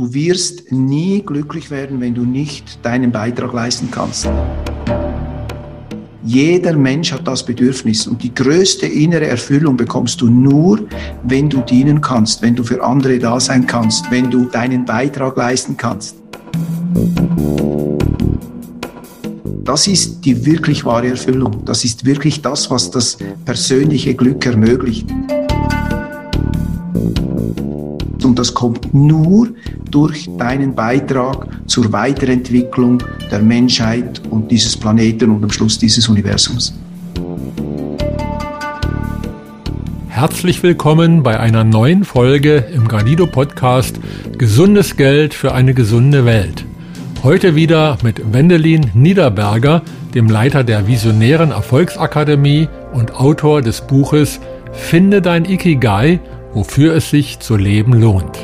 Du wirst nie glücklich werden, wenn du nicht deinen Beitrag leisten kannst. Jeder Mensch hat das Bedürfnis und die größte innere Erfüllung bekommst du nur, wenn du dienen kannst, wenn du für andere da sein kannst, wenn du deinen Beitrag leisten kannst. Das ist die wirklich wahre Erfüllung. Das ist wirklich das, was das persönliche Glück ermöglicht. Und das kommt nur durch deinen Beitrag zur Weiterentwicklung der Menschheit und dieses Planeten und am Schluss dieses Universums. Herzlich willkommen bei einer neuen Folge im Granido Podcast Gesundes Geld für eine gesunde Welt. Heute wieder mit Wendelin Niederberger, dem Leiter der Visionären Erfolgsakademie und Autor des Buches Finde dein Ikigai wofür es sich zu leben lohnt.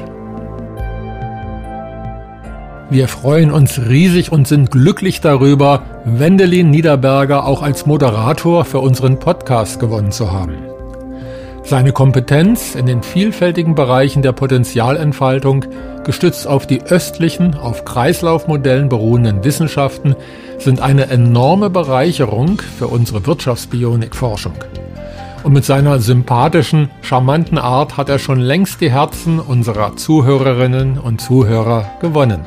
Wir freuen uns riesig und sind glücklich darüber, Wendelin Niederberger auch als Moderator für unseren Podcast gewonnen zu haben. Seine Kompetenz in den vielfältigen Bereichen der Potenzialentfaltung, gestützt auf die östlichen, auf Kreislaufmodellen beruhenden Wissenschaften, sind eine enorme Bereicherung für unsere Wirtschaftsbionikforschung. Und mit seiner sympathischen, charmanten Art hat er schon längst die Herzen unserer Zuhörerinnen und Zuhörer gewonnen.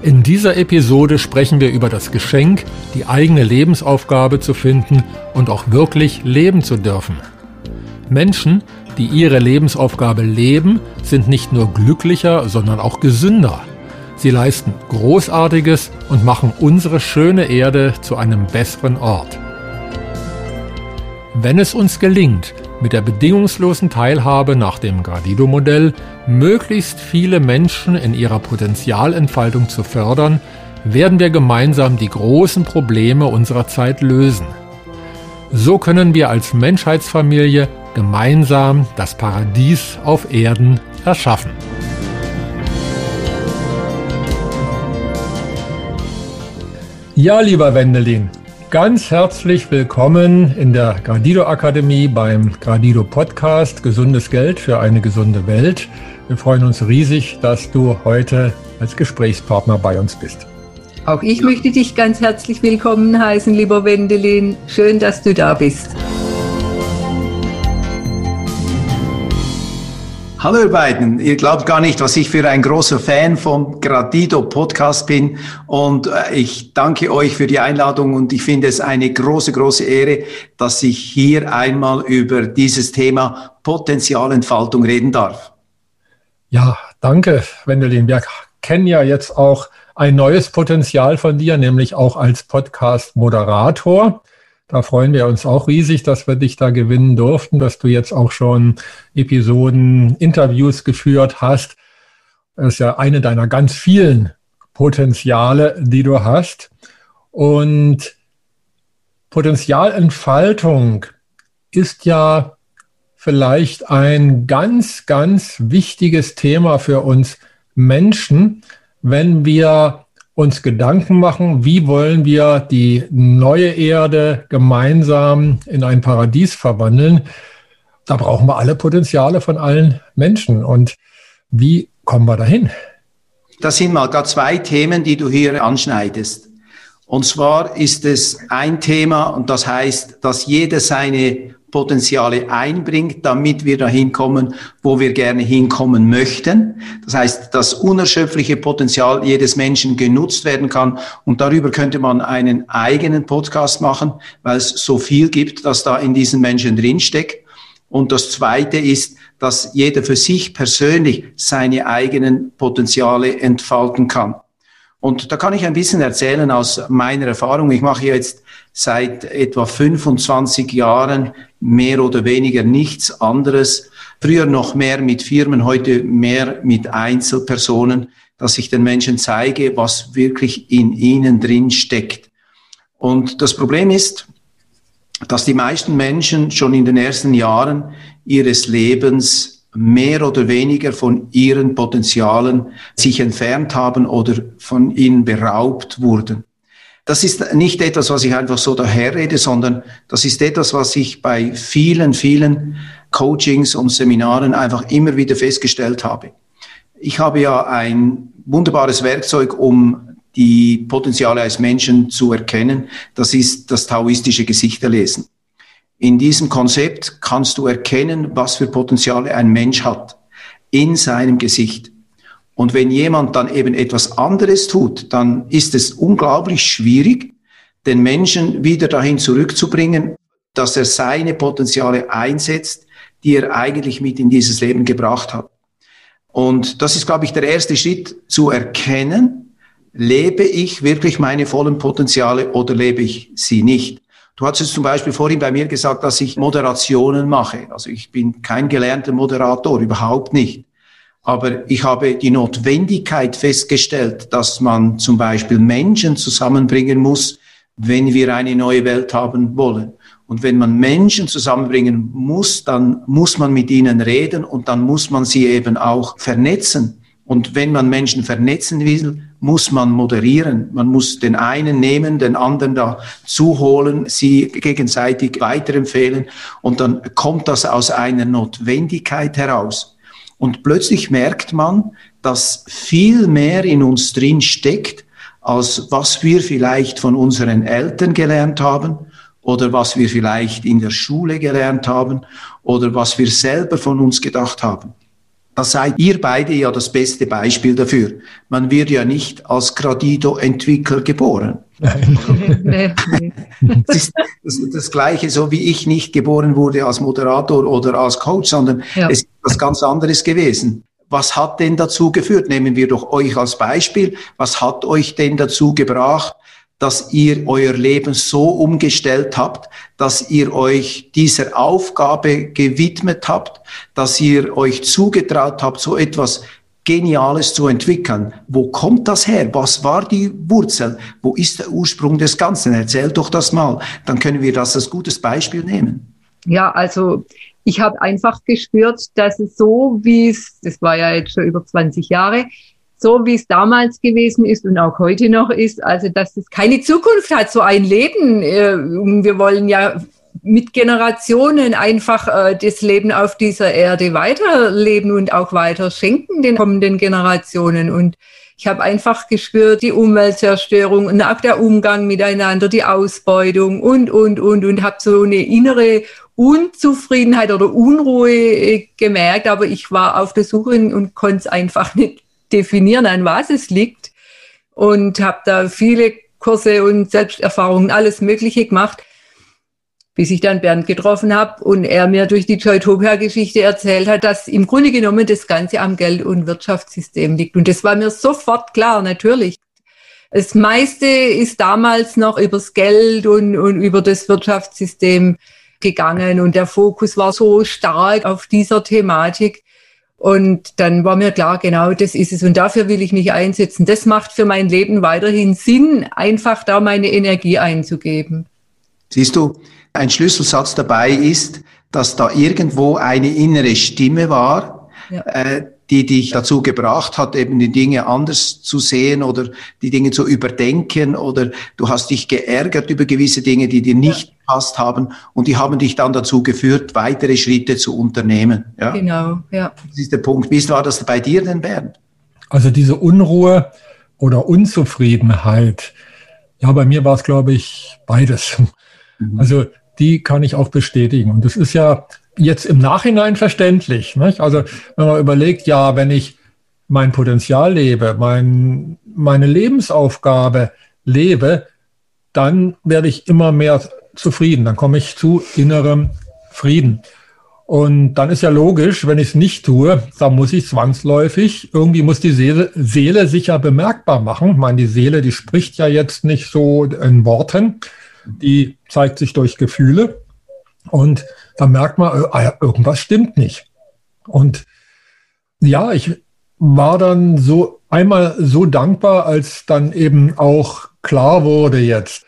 In dieser Episode sprechen wir über das Geschenk, die eigene Lebensaufgabe zu finden und auch wirklich leben zu dürfen. Menschen, die ihre Lebensaufgabe leben, sind nicht nur glücklicher, sondern auch gesünder. Sie leisten Großartiges und machen unsere schöne Erde zu einem besseren Ort. Wenn es uns gelingt, mit der bedingungslosen Teilhabe nach dem Gradido-Modell möglichst viele Menschen in ihrer Potenzialentfaltung zu fördern, werden wir gemeinsam die großen Probleme unserer Zeit lösen. So können wir als Menschheitsfamilie gemeinsam das Paradies auf Erden erschaffen. Ja, lieber Wendelin, Ganz herzlich willkommen in der Gradido Akademie beim Gradido Podcast Gesundes Geld für eine gesunde Welt. Wir freuen uns riesig, dass du heute als Gesprächspartner bei uns bist. Auch ich möchte dich ganz herzlich willkommen heißen, lieber Wendelin. Schön, dass du da bist. Hallo ihr beiden, ihr glaubt gar nicht, was ich für ein großer Fan vom Gradido Podcast bin und äh, ich danke euch für die Einladung und ich finde es eine große, große Ehre, dass ich hier einmal über dieses Thema Potenzialentfaltung reden darf. Ja, danke, Wendelin. Wir kennen ja jetzt auch ein neues Potenzial von dir, nämlich auch als Podcast-Moderator. Da freuen wir uns auch riesig, dass wir dich da gewinnen durften, dass du jetzt auch schon Episoden, Interviews geführt hast. Das ist ja eine deiner ganz vielen Potenziale, die du hast. Und Potenzialentfaltung ist ja vielleicht ein ganz, ganz wichtiges Thema für uns Menschen, wenn wir uns Gedanken machen, wie wollen wir die neue Erde gemeinsam in ein Paradies verwandeln. Da brauchen wir alle Potenziale von allen Menschen. Und wie kommen wir dahin? Das sind mal gerade zwei Themen, die du hier anschneidest. Und zwar ist es ein Thema, und das heißt, dass jeder seine Potenziale einbringt, damit wir dahin kommen, wo wir gerne hinkommen möchten. Das heißt, das unerschöpfliche Potenzial jedes Menschen genutzt werden kann. Und darüber könnte man einen eigenen Podcast machen, weil es so viel gibt, dass da in diesen Menschen drinsteckt. Und das Zweite ist, dass jeder für sich persönlich seine eigenen Potenziale entfalten kann. Und da kann ich ein bisschen erzählen aus meiner Erfahrung. Ich mache jetzt seit etwa 25 Jahren mehr oder weniger nichts anderes. Früher noch mehr mit Firmen, heute mehr mit Einzelpersonen, dass ich den Menschen zeige, was wirklich in ihnen drin steckt. Und das Problem ist, dass die meisten Menschen schon in den ersten Jahren ihres Lebens mehr oder weniger von ihren Potenzialen sich entfernt haben oder von ihnen beraubt wurden. Das ist nicht etwas, was ich einfach so daherrede, sondern das ist etwas, was ich bei vielen, vielen Coachings und Seminaren einfach immer wieder festgestellt habe. Ich habe ja ein wunderbares Werkzeug, um die Potenziale als Menschen zu erkennen. Das ist das taoistische Gesichterlesen. In diesem Konzept kannst du erkennen, was für Potenziale ein Mensch hat in seinem Gesicht. Und wenn jemand dann eben etwas anderes tut, dann ist es unglaublich schwierig, den Menschen wieder dahin zurückzubringen, dass er seine Potenziale einsetzt, die er eigentlich mit in dieses Leben gebracht hat. Und das ist, glaube ich, der erste Schritt zu erkennen, lebe ich wirklich meine vollen Potenziale oder lebe ich sie nicht? Du hast es zum Beispiel vorhin bei mir gesagt, dass ich Moderationen mache. Also ich bin kein gelernter Moderator, überhaupt nicht. Aber ich habe die Notwendigkeit festgestellt, dass man zum Beispiel Menschen zusammenbringen muss, wenn wir eine neue Welt haben wollen. Und wenn man Menschen zusammenbringen muss, dann muss man mit ihnen reden und dann muss man sie eben auch vernetzen. Und wenn man Menschen vernetzen will, muss man moderieren. Man muss den einen nehmen, den anderen da zuholen, sie gegenseitig weiterempfehlen. Und dann kommt das aus einer Notwendigkeit heraus. Und plötzlich merkt man, dass viel mehr in uns drin steckt, als was wir vielleicht von unseren Eltern gelernt haben oder was wir vielleicht in der Schule gelernt haben oder was wir selber von uns gedacht haben. Da seid ihr beide ja das beste Beispiel dafür. Man wird ja nicht als Gradido-Entwickler geboren. Nein. das ist das, das, Gleiche, so wie ich nicht geboren wurde als Moderator oder als Coach, sondern ja. es ist was ganz anderes gewesen. Was hat denn dazu geführt? Nehmen wir doch euch als Beispiel. Was hat euch denn dazu gebracht, dass ihr euer Leben so umgestellt habt, dass ihr euch dieser Aufgabe gewidmet habt, dass ihr euch zugetraut habt, so etwas Geniales zu entwickeln. Wo kommt das her? Was war die Wurzel? Wo ist der Ursprung des Ganzen? Erzähl doch das mal. Dann können wir das als gutes Beispiel nehmen. Ja, also ich habe einfach gespürt, dass es so, wie es, das war ja jetzt schon über 20 Jahre, so wie es damals gewesen ist und auch heute noch ist, also dass es keine Zukunft hat, so ein Leben. Äh, wir wollen ja mit Generationen einfach äh, das Leben auf dieser Erde weiterleben und auch weiter schenken den kommenden Generationen. Und ich habe einfach gespürt, die Umweltzerstörung und auch der Umgang miteinander, die Ausbeutung und, und, und, und habe so eine innere Unzufriedenheit oder Unruhe äh, gemerkt, aber ich war auf der Suche und konnte es einfach nicht definieren, an was es liegt. Und habe da viele Kurse und Selbsterfahrungen, alles Mögliche gemacht, bis ich dann Bernd getroffen habe und er mir durch die Joytopia-Geschichte erzählt hat, dass im Grunde genommen das Ganze am Geld- und Wirtschaftssystem liegt. Und das war mir sofort klar, natürlich. Das meiste ist damals noch übers Geld und, und über das Wirtschaftssystem gegangen und der Fokus war so stark auf dieser Thematik, und dann war mir klar, genau das ist es. Und dafür will ich mich einsetzen. Das macht für mein Leben weiterhin Sinn, einfach da meine Energie einzugeben. Siehst du, ein Schlüsselsatz dabei ist, dass da irgendwo eine innere Stimme war, ja. äh, die dich dazu gebracht hat, eben die Dinge anders zu sehen oder die Dinge zu überdenken oder du hast dich geärgert über gewisse Dinge, die dir nicht ja. passt haben und die haben dich dann dazu geführt, weitere Schritte zu unternehmen. Ja? Genau, ja. Das ist der Punkt. Wie war das bei dir denn, Bernd? Also diese Unruhe oder Unzufriedenheit, ja, bei mir war es, glaube ich, beides. Mhm. Also die kann ich auch bestätigen. Und das ist ja jetzt im Nachhinein verständlich. Nicht? Also wenn man überlegt, ja, wenn ich mein Potenzial lebe, mein, meine Lebensaufgabe lebe, dann werde ich immer mehr zufrieden. Dann komme ich zu innerem Frieden. Und dann ist ja logisch, wenn ich es nicht tue, dann muss ich zwangsläufig, irgendwie muss die Seele, Seele sich ja bemerkbar machen. Ich meine, die Seele, die spricht ja jetzt nicht so in Worten, die zeigt sich durch Gefühle. Und da merkt man, äh, irgendwas stimmt nicht. Und ja, ich war dann so einmal so dankbar, als dann eben auch klar wurde jetzt,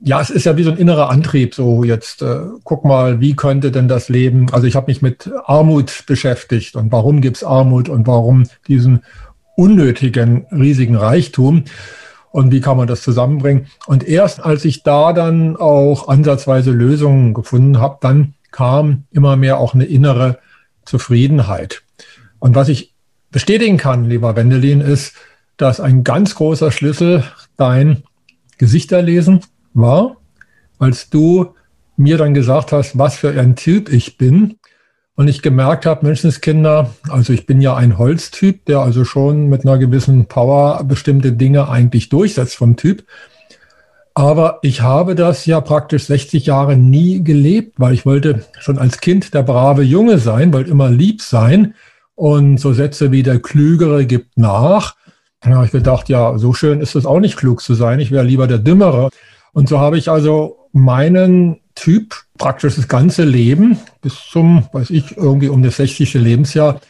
ja, es ist ja wie so ein innerer Antrieb, so jetzt äh, guck mal, wie könnte denn das Leben, also ich habe mich mit Armut beschäftigt und warum gibt's Armut und warum diesen unnötigen, riesigen Reichtum und wie kann man das zusammenbringen. Und erst als ich da dann auch ansatzweise Lösungen gefunden habe, dann kam immer mehr auch eine innere Zufriedenheit. Und was ich bestätigen kann, lieber Wendelin, ist, dass ein ganz großer Schlüssel dein Gesichterlesen war, als du mir dann gesagt hast, was für ein Typ ich bin. Und ich gemerkt habe, Menschenskinder, also ich bin ja ein Holztyp, der also schon mit einer gewissen Power bestimmte Dinge eigentlich durchsetzt vom Typ. Aber ich habe das ja praktisch 60 Jahre nie gelebt, weil ich wollte schon als Kind der brave Junge sein, wollte immer lieb sein. Und so Sätze wie der Klügere gibt nach. Da habe ich gedacht, ja, so schön ist es auch nicht klug zu sein. Ich wäre lieber der Dümmere. Und so habe ich also meinen Typ praktisch das ganze Leben bis zum, weiß ich, irgendwie um das 60. Lebensjahr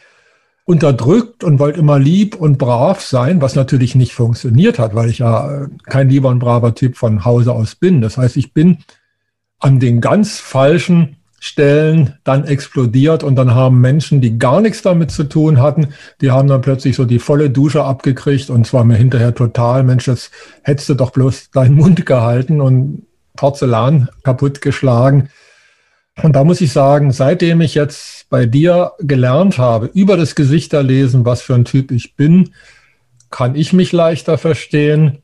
unterdrückt und wollte immer lieb und brav sein, was natürlich nicht funktioniert hat, weil ich ja äh, kein lieber und braver Typ von Hause aus bin. Das heißt, ich bin an den ganz falschen Stellen dann explodiert und dann haben Menschen, die gar nichts damit zu tun hatten, die haben dann plötzlich so die volle Dusche abgekriegt und zwar mir hinterher total, Mensch, das hättest du doch bloß deinen Mund gehalten und Porzellan kaputtgeschlagen. Und da muss ich sagen, seitdem ich jetzt bei dir gelernt habe, über das Gesichterlesen, was für ein Typ ich bin, kann ich mich leichter verstehen.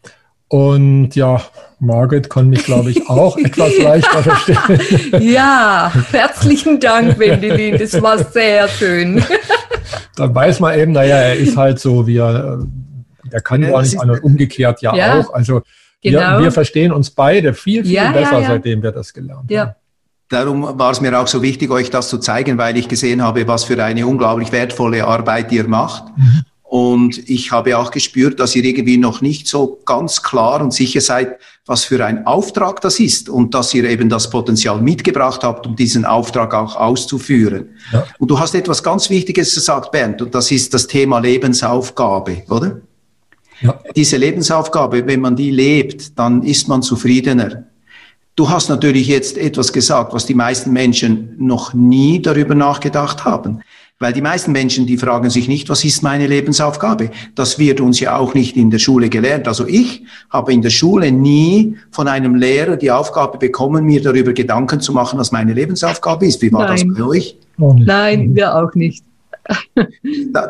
Und ja, Margaret kann mich, glaube ich, auch etwas leichter verstehen. Ja, herzlichen Dank, Wendelin. Das war sehr schön. Dann weiß man eben, naja, er ist halt so, wie er, der kann ja nicht an und umgekehrt ja, ja, auch. Also genau. wir, wir, verstehen uns beide viel, viel ja, besser, ja, seitdem wir das gelernt haben. Darum war es mir auch so wichtig, euch das zu zeigen, weil ich gesehen habe, was für eine unglaublich wertvolle Arbeit ihr macht. Mhm. Und ich habe auch gespürt, dass ihr irgendwie noch nicht so ganz klar und sicher seid, was für ein Auftrag das ist und dass ihr eben das Potenzial mitgebracht habt, um diesen Auftrag auch auszuführen. Ja. Und du hast etwas ganz Wichtiges gesagt, Bernd, und das ist das Thema Lebensaufgabe, oder? Ja. Diese Lebensaufgabe, wenn man die lebt, dann ist man zufriedener. Du hast natürlich jetzt etwas gesagt, was die meisten Menschen noch nie darüber nachgedacht haben. Weil die meisten Menschen, die fragen sich nicht, was ist meine Lebensaufgabe? Das wird uns ja auch nicht in der Schule gelernt. Also ich habe in der Schule nie von einem Lehrer die Aufgabe bekommen, mir darüber Gedanken zu machen, was meine Lebensaufgabe ist. Wie war Nein. das bei euch? Nein, wir auch nicht.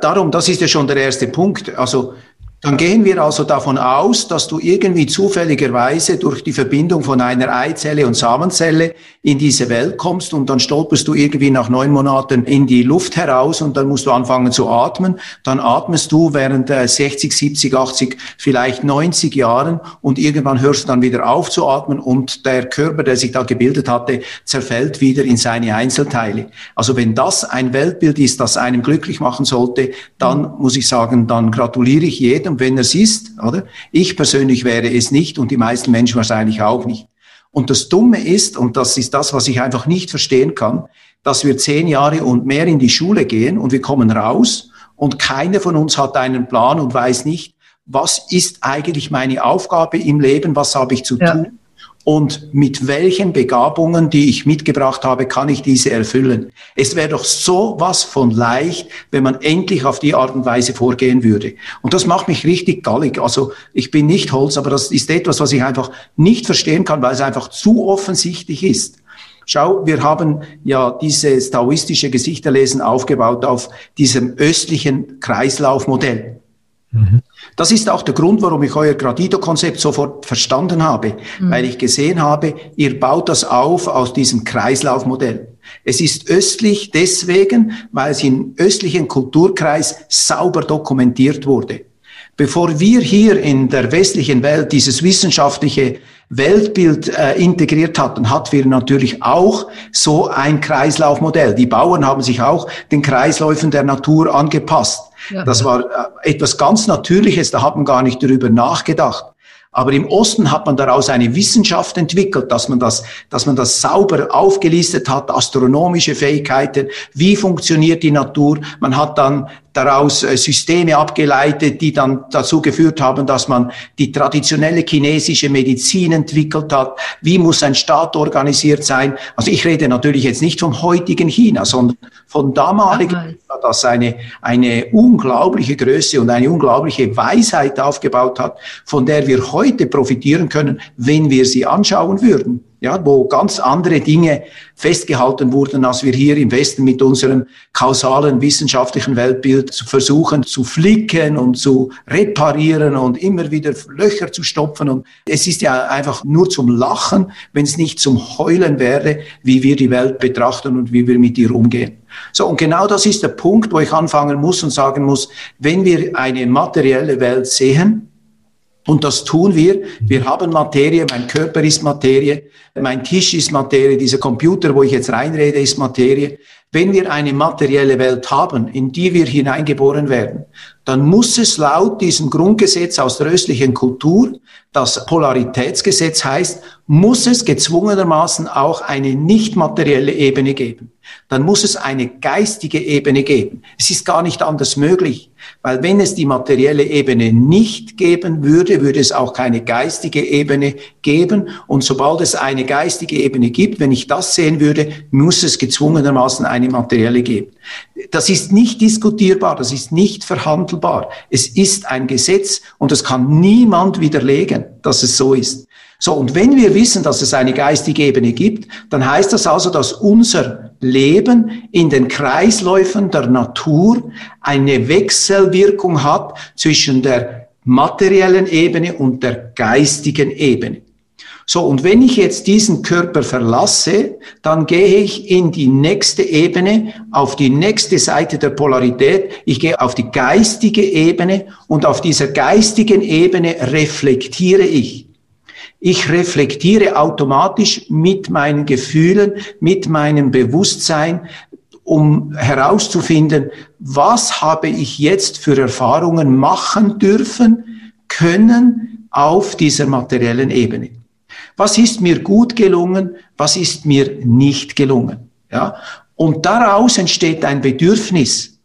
darum, das ist ja schon der erste Punkt. Also dann gehen wir also davon aus, dass du irgendwie zufälligerweise durch die Verbindung von einer Eizelle und Samenzelle in diese Welt kommst und dann stolperst du irgendwie nach neun Monaten in die Luft heraus und dann musst du anfangen zu atmen. Dann atmest du während 60, 70, 80, vielleicht 90 Jahren und irgendwann hörst du dann wieder auf zu atmen und der Körper, der sich da gebildet hatte, zerfällt wieder in seine Einzelteile. Also wenn das ein Weltbild ist, das einem glücklich machen sollte, dann muss ich sagen, dann gratuliere ich jedem jedem, wenn er es ist, oder? Ich persönlich wäre es nicht und die meisten Menschen wahrscheinlich auch nicht. Und das Dumme ist, und das ist das, was ich einfach nicht verstehen kann, dass wir zehn Jahre und mehr in die Schule gehen und wir kommen raus und keiner von uns hat einen Plan und weiß nicht, was ist eigentlich meine Aufgabe im Leben, was habe ich zu ja. tun und mit welchen Begabungen, die ich mitgebracht habe, kann ich diese erfüllen. Es wäre doch so was von leicht, wenn man endlich auf die Art und Weise vorgehen würde. Und das macht mich richtig gallig. Also ich bin nicht Holz, aber das ist etwas, was ich einfach nicht verstehen kann, weil es einfach zu offensichtlich ist. Schau, wir haben ja dieses taoistische Gesichterlesen aufgebaut auf diesem östlichen Kreislaufmodell. Mhm. Das ist auch der Grund, warum ich euer Gradido-Konzept sofort verstanden habe, mhm. weil ich gesehen habe, ihr baut das auf aus diesem Kreislaufmodell. Es ist östlich deswegen, weil es im östlichen Kulturkreis sauber dokumentiert wurde. Bevor wir hier in der westlichen Welt dieses wissenschaftliche Weltbild äh, integriert hatten, hatten wir natürlich auch so ein Kreislaufmodell. Die Bauern haben sich auch den Kreisläufen der Natur angepasst. Ja. Das war äh, etwas ganz Natürliches, da hat man gar nicht darüber nachgedacht. Aber im Osten hat man daraus eine Wissenschaft entwickelt, dass man das, dass man das sauber aufgelistet hat, astronomische Fähigkeiten, wie funktioniert die Natur. Man hat dann daraus äh, Systeme abgeleitet, die dann dazu geführt haben, dass man die traditionelle chinesische Medizin entwickelt hat. Wie muss ein Staat organisiert sein? Also ich rede natürlich jetzt nicht vom heutigen China, sondern von damaligen, China, das eine, eine unglaubliche Größe und eine unglaubliche Weisheit aufgebaut hat, von der wir heute profitieren können, wenn wir sie anschauen würden. Ja, wo ganz andere Dinge festgehalten wurden, als wir hier im Westen mit unserem kausalen wissenschaftlichen Weltbild zu versuchen zu flicken und zu reparieren und immer wieder Löcher zu stopfen. Und es ist ja einfach nur zum Lachen, wenn es nicht zum Heulen wäre, wie wir die Welt betrachten und wie wir mit ihr umgehen. So, und genau das ist der Punkt, wo ich anfangen muss und sagen muss, wenn wir eine materielle Welt sehen, und das tun wir. Wir haben Materie, mein Körper ist Materie, mein Tisch ist Materie, dieser Computer, wo ich jetzt reinrede, ist Materie. Wenn wir eine materielle Welt haben, in die wir hineingeboren werden, dann muss es laut diesem Grundgesetz aus der östlichen Kultur, das Polaritätsgesetz heißt, muss es gezwungenermaßen auch eine nicht materielle Ebene geben. Dann muss es eine geistige Ebene geben. Es ist gar nicht anders möglich, weil wenn es die materielle Ebene nicht geben würde, würde es auch keine geistige Ebene geben. Und sobald es eine geistige Ebene gibt, wenn ich das sehen würde, muss es gezwungenermaßen eine materielle geben. Das ist nicht diskutierbar, das ist nicht verhandelbar. Es ist ein Gesetz und es kann niemand widerlegen, dass es so ist. So, und wenn wir wissen, dass es eine geistige Ebene gibt, dann heißt das also, dass unser Leben in den Kreisläufen der Natur eine Wechselwirkung hat zwischen der materiellen Ebene und der geistigen Ebene. So, und wenn ich jetzt diesen Körper verlasse, dann gehe ich in die nächste Ebene, auf die nächste Seite der Polarität. Ich gehe auf die geistige Ebene und auf dieser geistigen Ebene reflektiere ich. Ich reflektiere automatisch mit meinen Gefühlen, mit meinem Bewusstsein, um herauszufinden, was habe ich jetzt für Erfahrungen machen dürfen, können auf dieser materiellen Ebene. Was ist mir gut gelungen? Was ist mir nicht gelungen? Ja? Und daraus entsteht ein Bedürfnis.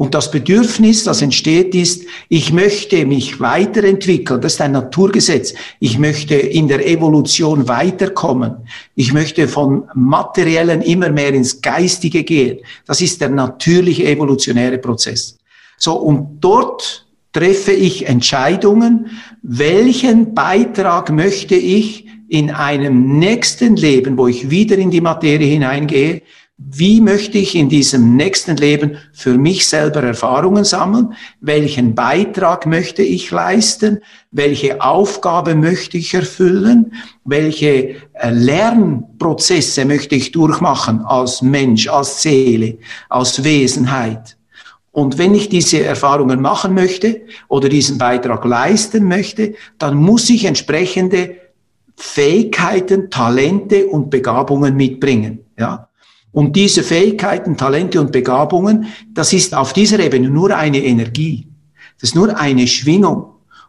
Und das Bedürfnis, das entsteht, ist, ich möchte mich weiterentwickeln. Das ist ein Naturgesetz. Ich möchte in der Evolution weiterkommen. Ich möchte von materiellen immer mehr ins Geistige gehen. Das ist der natürliche evolutionäre Prozess. So, und dort treffe ich Entscheidungen. Welchen Beitrag möchte ich in einem nächsten Leben, wo ich wieder in die Materie hineingehe, wie möchte ich in diesem nächsten Leben für mich selber Erfahrungen sammeln? Welchen Beitrag möchte ich leisten? Welche Aufgabe möchte ich erfüllen? Welche äh, Lernprozesse möchte ich durchmachen als Mensch, als Seele, als Wesenheit? Und wenn ich diese Erfahrungen machen möchte oder diesen Beitrag leisten möchte, dann muss ich entsprechende Fähigkeiten, Talente und Begabungen mitbringen. Ja? Und diese Fähigkeiten, Talente und Begabungen, das ist auf dieser Ebene nur eine Energie. Das ist nur eine Schwingung.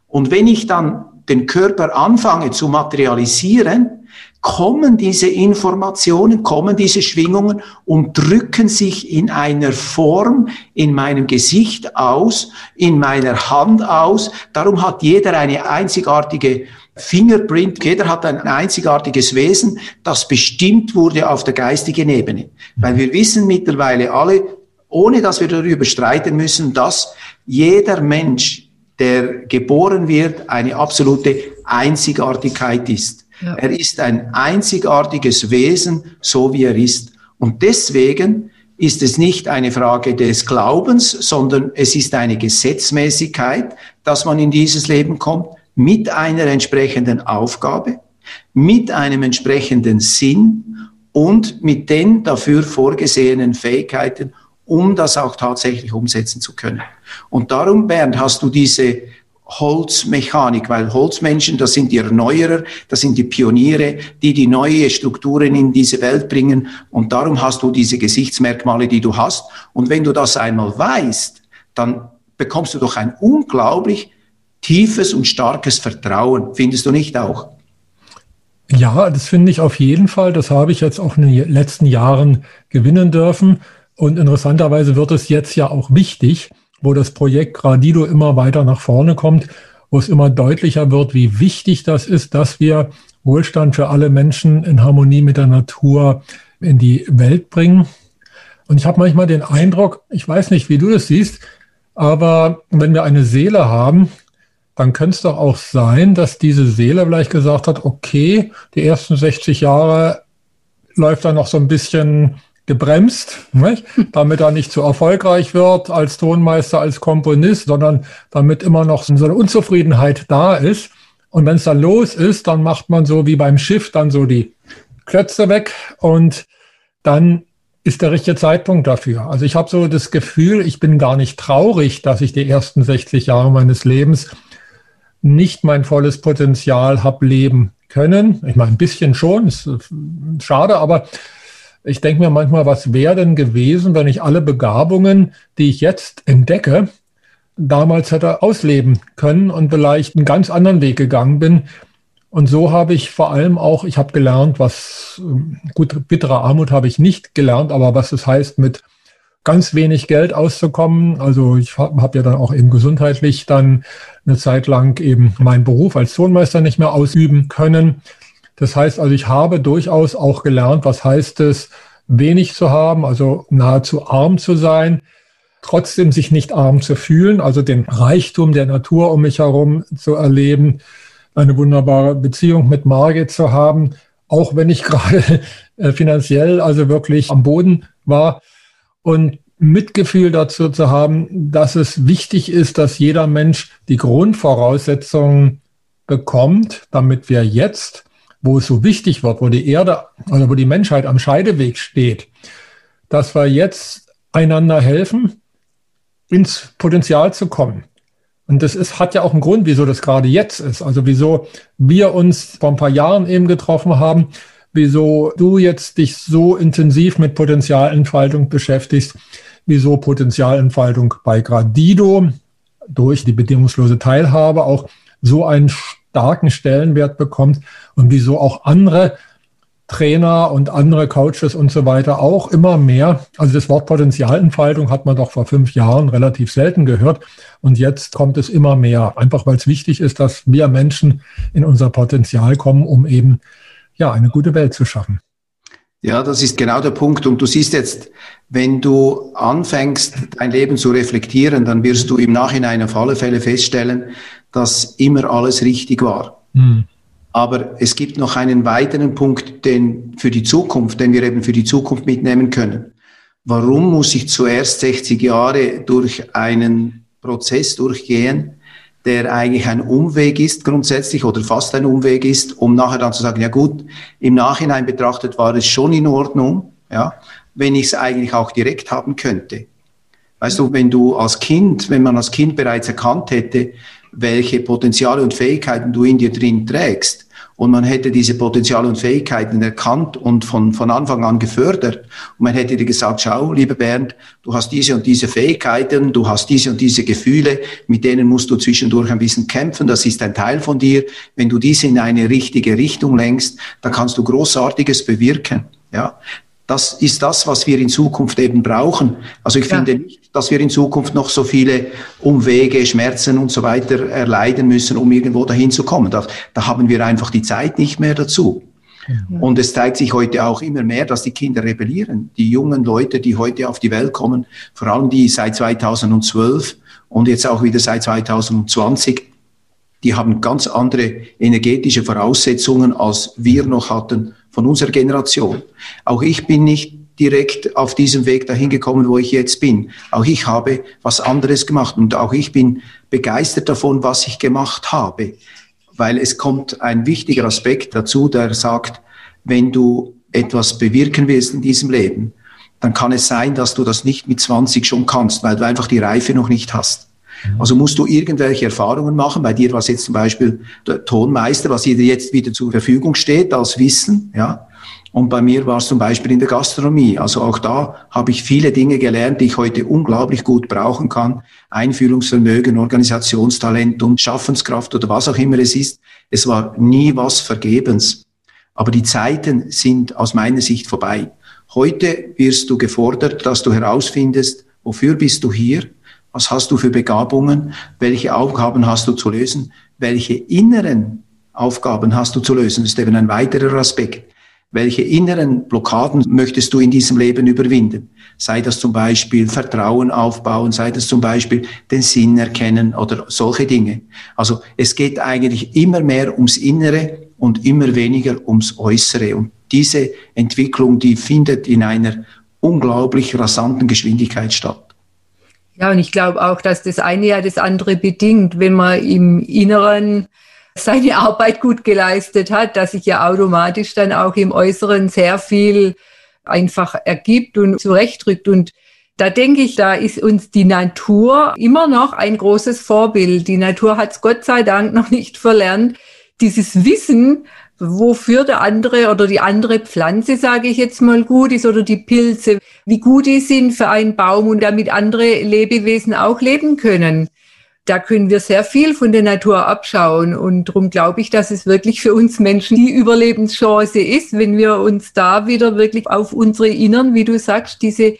Und wenn ich dann den Körper anfange zu materialisieren, kommen diese Informationen, kommen diese Schwingungen und drücken sich in einer Form in meinem Gesicht aus, in meiner Hand aus. Darum hat jeder eine einzigartige Fingerprint, jeder hat ein einzigartiges Wesen, das bestimmt wurde auf der geistigen Ebene. Weil wir wissen mittlerweile alle, ohne dass wir darüber streiten müssen, dass jeder Mensch, der geboren wird, eine absolute Einzigartigkeit ist. Ja. Er ist ein einzigartiges Wesen, so wie er ist. Und deswegen ist es nicht eine Frage des Glaubens, sondern es ist eine Gesetzmäßigkeit, dass man in dieses Leben kommt mit einer entsprechenden Aufgabe, mit einem entsprechenden Sinn und mit den dafür vorgesehenen Fähigkeiten, um das auch tatsächlich umsetzen zu können. Und darum, Bernd, hast du diese Holzmechanik, weil Holzmenschen, das sind die Erneuerer, das sind die Pioniere, die die neue Strukturen in diese Welt bringen. Und darum hast du diese Gesichtsmerkmale, die du hast. Und wenn du das einmal weißt, dann bekommst du doch ein unglaublich tiefes und starkes Vertrauen. Findest du nicht auch? Ja, das finde ich auf jeden Fall. Das habe ich jetzt auch in den letzten Jahren gewinnen dürfen. Und interessanterweise wird es jetzt ja auch wichtig, wo das Projekt Gradido immer weiter nach vorne kommt, wo es immer deutlicher wird, wie wichtig das ist, dass wir Wohlstand für alle Menschen in Harmonie mit der Natur in die Welt bringen. Und ich habe manchmal den Eindruck, ich weiß nicht, wie du das siehst, aber wenn wir eine Seele haben, dann könnte es doch auch sein, dass diese Seele vielleicht gesagt hat, okay, die ersten 60 Jahre läuft da noch so ein bisschen gebremst, nicht? damit er nicht zu erfolgreich wird als Tonmeister, als Komponist, sondern damit immer noch so eine Unzufriedenheit da ist. Und wenn es dann los ist, dann macht man so wie beim Schiff dann so die Klötze weg und dann ist der richtige Zeitpunkt dafür. Also ich habe so das Gefühl, ich bin gar nicht traurig, dass ich die ersten 60 Jahre meines Lebens nicht mein volles Potenzial habe leben können. Ich meine, ein bisschen schon, ist schade, aber ich denke mir manchmal, was wäre denn gewesen, wenn ich alle Begabungen, die ich jetzt entdecke, damals hätte ausleben können und vielleicht einen ganz anderen Weg gegangen bin. Und so habe ich vor allem auch, ich habe gelernt, was, gut, bittere Armut habe ich nicht gelernt, aber was es heißt, mit ganz wenig Geld auszukommen. Also ich habe hab ja dann auch eben gesundheitlich dann eine Zeit lang eben meinen Beruf als Tonmeister nicht mehr ausüben können. Das heißt also, ich habe durchaus auch gelernt, was heißt es, wenig zu haben, also nahezu arm zu sein, trotzdem sich nicht arm zu fühlen, also den Reichtum der Natur um mich herum zu erleben, eine wunderbare Beziehung mit Margit zu haben, auch wenn ich gerade äh, finanziell also wirklich am Boden war und Mitgefühl dazu zu haben, dass es wichtig ist, dass jeder Mensch die Grundvoraussetzungen bekommt, damit wir jetzt wo es so wichtig wird, wo die Erde oder wo die Menschheit am Scheideweg steht, dass wir jetzt einander helfen, ins Potenzial zu kommen. Und das ist, hat ja auch einen Grund, wieso das gerade jetzt ist. Also wieso wir uns vor ein paar Jahren eben getroffen haben, wieso du jetzt dich so intensiv mit Potenzialentfaltung beschäftigst, wieso Potenzialentfaltung bei Gradido durch die bedingungslose Teilhabe auch so einen starken Stellenwert bekommt und wieso auch andere Trainer und andere Coaches und so weiter auch immer mehr. Also das Wort Potenzialentfaltung hat man doch vor fünf Jahren relativ selten gehört. Und jetzt kommt es immer mehr. Einfach weil es wichtig ist, dass wir Menschen in unser Potenzial kommen, um eben ja eine gute Welt zu schaffen. Ja, das ist genau der Punkt. Und du siehst jetzt, wenn du anfängst, dein Leben zu reflektieren, dann wirst du im Nachhinein auf alle Fälle feststellen, dass immer alles richtig war. Mhm. Aber es gibt noch einen weiteren Punkt, den für die Zukunft, den wir eben für die Zukunft mitnehmen können. Warum muss ich zuerst 60 Jahre durch einen Prozess durchgehen, der eigentlich ein Umweg ist grundsätzlich oder fast ein Umweg ist, um nachher dann zu sagen, ja gut, im Nachhinein betrachtet war es schon in Ordnung, ja, wenn ich es eigentlich auch direkt haben könnte. Weißt du, wenn du als Kind, wenn man als Kind bereits erkannt hätte, welche Potenziale und Fähigkeiten du in dir drin trägst. Und man hätte diese Potenziale und Fähigkeiten erkannt und von, von Anfang an gefördert. Und man hätte dir gesagt, schau, lieber Bernd, du hast diese und diese Fähigkeiten, du hast diese und diese Gefühle, mit denen musst du zwischendurch ein bisschen kämpfen, das ist ein Teil von dir. Wenn du diese in eine richtige Richtung lenkst, dann kannst du Großartiges bewirken. Ja, das ist das, was wir in Zukunft eben brauchen. Also ich ja. finde nicht, dass wir in Zukunft noch so viele Umwege, Schmerzen und so weiter erleiden müssen, um irgendwo dahin zu kommen. Da, da haben wir einfach die Zeit nicht mehr dazu. Ja. Und es zeigt sich heute auch immer mehr, dass die Kinder rebellieren. Die jungen Leute, die heute auf die Welt kommen, vor allem die seit 2012 und jetzt auch wieder seit 2020, die haben ganz andere energetische Voraussetzungen, als wir noch hatten von unserer Generation. Auch ich bin nicht direkt auf diesem Weg dahin gekommen, wo ich jetzt bin. Auch ich habe was anderes gemacht und auch ich bin begeistert davon, was ich gemacht habe, weil es kommt ein wichtiger Aspekt dazu, der sagt, wenn du etwas bewirken willst in diesem Leben, dann kann es sein, dass du das nicht mit 20 schon kannst, weil du einfach die Reife noch nicht hast. Mhm. Also musst du irgendwelche Erfahrungen machen. Bei dir was jetzt zum Beispiel der Tonmeister, was dir jetzt wieder zur Verfügung steht als Wissen, ja. Und bei mir war es zum Beispiel in der Gastronomie. Also auch da habe ich viele Dinge gelernt, die ich heute unglaublich gut brauchen kann. Einführungsvermögen, Organisationstalent und Schaffenskraft oder was auch immer es ist. Es war nie was vergebens. Aber die Zeiten sind aus meiner Sicht vorbei. Heute wirst du gefordert, dass du herausfindest, wofür bist du hier? Was hast du für Begabungen? Welche Aufgaben hast du zu lösen? Welche inneren Aufgaben hast du zu lösen? Das ist eben ein weiterer Aspekt. welche inneren Blockaden möchtest du in diesem Leben überwinden? Sei das zum Beispiel Vertrauen aufbauen, sei das zum Beispiel den Sinn erkennen oder solche Dinge. Also es geht eigentlich immer mehr ums Innere und immer weniger ums Äußere. Und diese Entwicklung, die findet in einer unglaublich rasanten Geschwindigkeit statt. Ja, und ich glaube auch, dass das eine ja das andere bedingt, wenn man im Inneren seine Arbeit gut geleistet hat, dass sich ja automatisch dann auch im Äußeren sehr viel einfach ergibt und zurechtrückt. Und da denke ich, da ist uns die Natur immer noch ein großes Vorbild. Die Natur hat es Gott sei Dank noch nicht verlernt, dieses Wissen, wofür der andere oder die andere Pflanze, sage ich jetzt mal, gut ist oder die Pilze, wie gut die sind für einen Baum und damit andere Lebewesen auch leben können da können wir sehr viel von der Natur abschauen. Und darum glaube ich, dass es wirklich für uns Menschen die Überlebenschance ist, wenn wir uns da wieder wirklich auf unsere Innern, wie du sagst, diese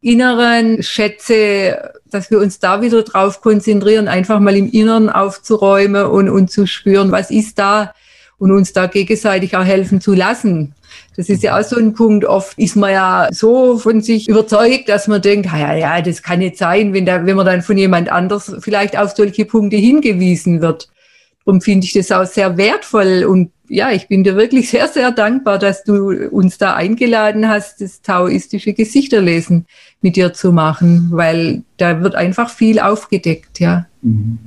inneren Schätze, dass wir uns da wieder drauf konzentrieren, einfach mal im Innern aufzuräumen und, und zu spüren, was ist da und uns da gegenseitig auch helfen zu lassen. Das ist ja auch so ein Punkt. Oft ist man ja so von sich überzeugt, dass man denkt, ja, ja, das kann nicht sein, wenn, da, wenn man dann von jemand anders vielleicht auf solche Punkte hingewiesen wird. Darum finde ich das auch sehr wertvoll und ja, ich bin dir wirklich sehr, sehr dankbar, dass du uns da eingeladen hast, das taoistische Gesichterlesen mit dir zu machen, weil da wird einfach viel aufgedeckt, ja. Mhm.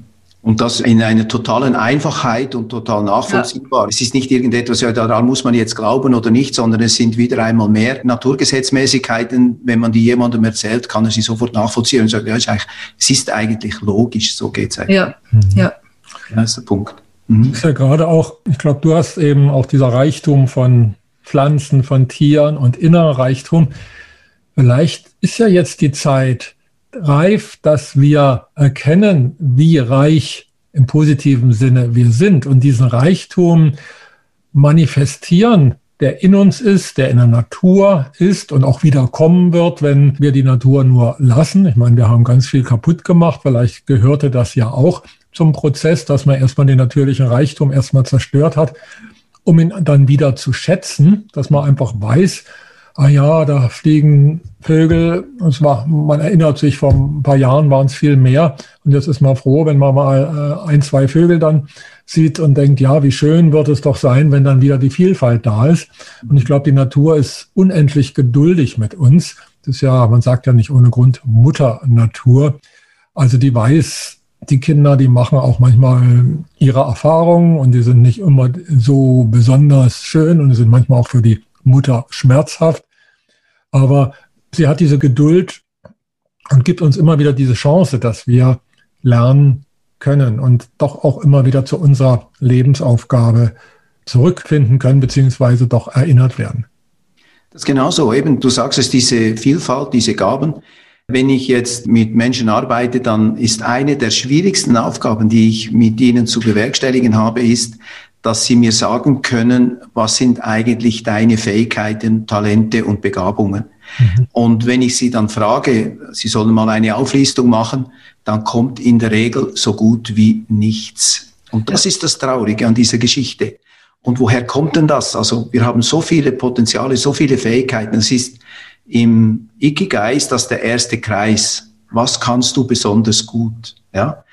Und das in einer totalen Einfachheit und total nachvollziehbar. Ja. Es ist nicht irgendetwas, ja, daran muss man jetzt glauben oder nicht, sondern es sind wieder einmal mehr Naturgesetzmäßigkeiten. Wenn man die jemandem erzählt, kann er sie sofort nachvollziehen und sagt, ja, es ist eigentlich logisch, so geht's eigentlich. Ja, mhm. ja. Das ist der Punkt. Mhm. Ist ja gerade auch, ich glaube, du hast eben auch dieser Reichtum von Pflanzen, von Tieren und innerer Reichtum. Vielleicht ist ja jetzt die Zeit, reif, dass wir erkennen, wie reich im positiven Sinne wir sind und diesen Reichtum manifestieren, der in uns ist, der in der Natur ist und auch wieder kommen wird, wenn wir die Natur nur lassen. Ich meine, wir haben ganz viel kaputt gemacht. Vielleicht gehörte das ja auch zum Prozess, dass man erstmal den natürlichen Reichtum erstmal zerstört hat, um ihn dann wieder zu schätzen, dass man einfach weiß, ah ja, da fliegen Vögel. Es war, man erinnert sich, vor ein paar Jahren waren es viel mehr. Und jetzt ist man froh, wenn man mal äh, ein, zwei Vögel dann sieht und denkt, ja, wie schön wird es doch sein, wenn dann wieder die Vielfalt da ist. Und ich glaube, die Natur ist unendlich geduldig mit uns. Das ist ja, man sagt ja nicht ohne Grund Mutter Natur. Also die weiß, die Kinder, die machen auch manchmal ihre Erfahrungen und die sind nicht immer so besonders schön und sind manchmal auch für die Mutter schmerzhaft. Aber sie hat diese Geduld und gibt uns immer wieder diese Chance, dass wir lernen können und doch auch immer wieder zu unserer Lebensaufgabe zurückfinden können, beziehungsweise doch erinnert werden. Das ist genauso. Eben, du sagst es, diese Vielfalt, diese Gaben. Wenn ich jetzt mit Menschen arbeite, dann ist eine der schwierigsten Aufgaben, die ich mit ihnen zu bewerkstelligen habe, ist, dass sie mir sagen können, was sind eigentlich deine Fähigkeiten, Talente und Begabungen. Mhm. Und wenn ich sie dann frage, sie sollen mal eine Auflistung machen, dann kommt in der Regel so gut wie nichts. Und das ist das Traurige an dieser Geschichte. Und woher kommt denn das? Also wir haben so viele Potenziale, so viele Fähigkeiten. Es ist im Ikigai ist das der erste Kreis. Was kannst du besonders gut? Ja.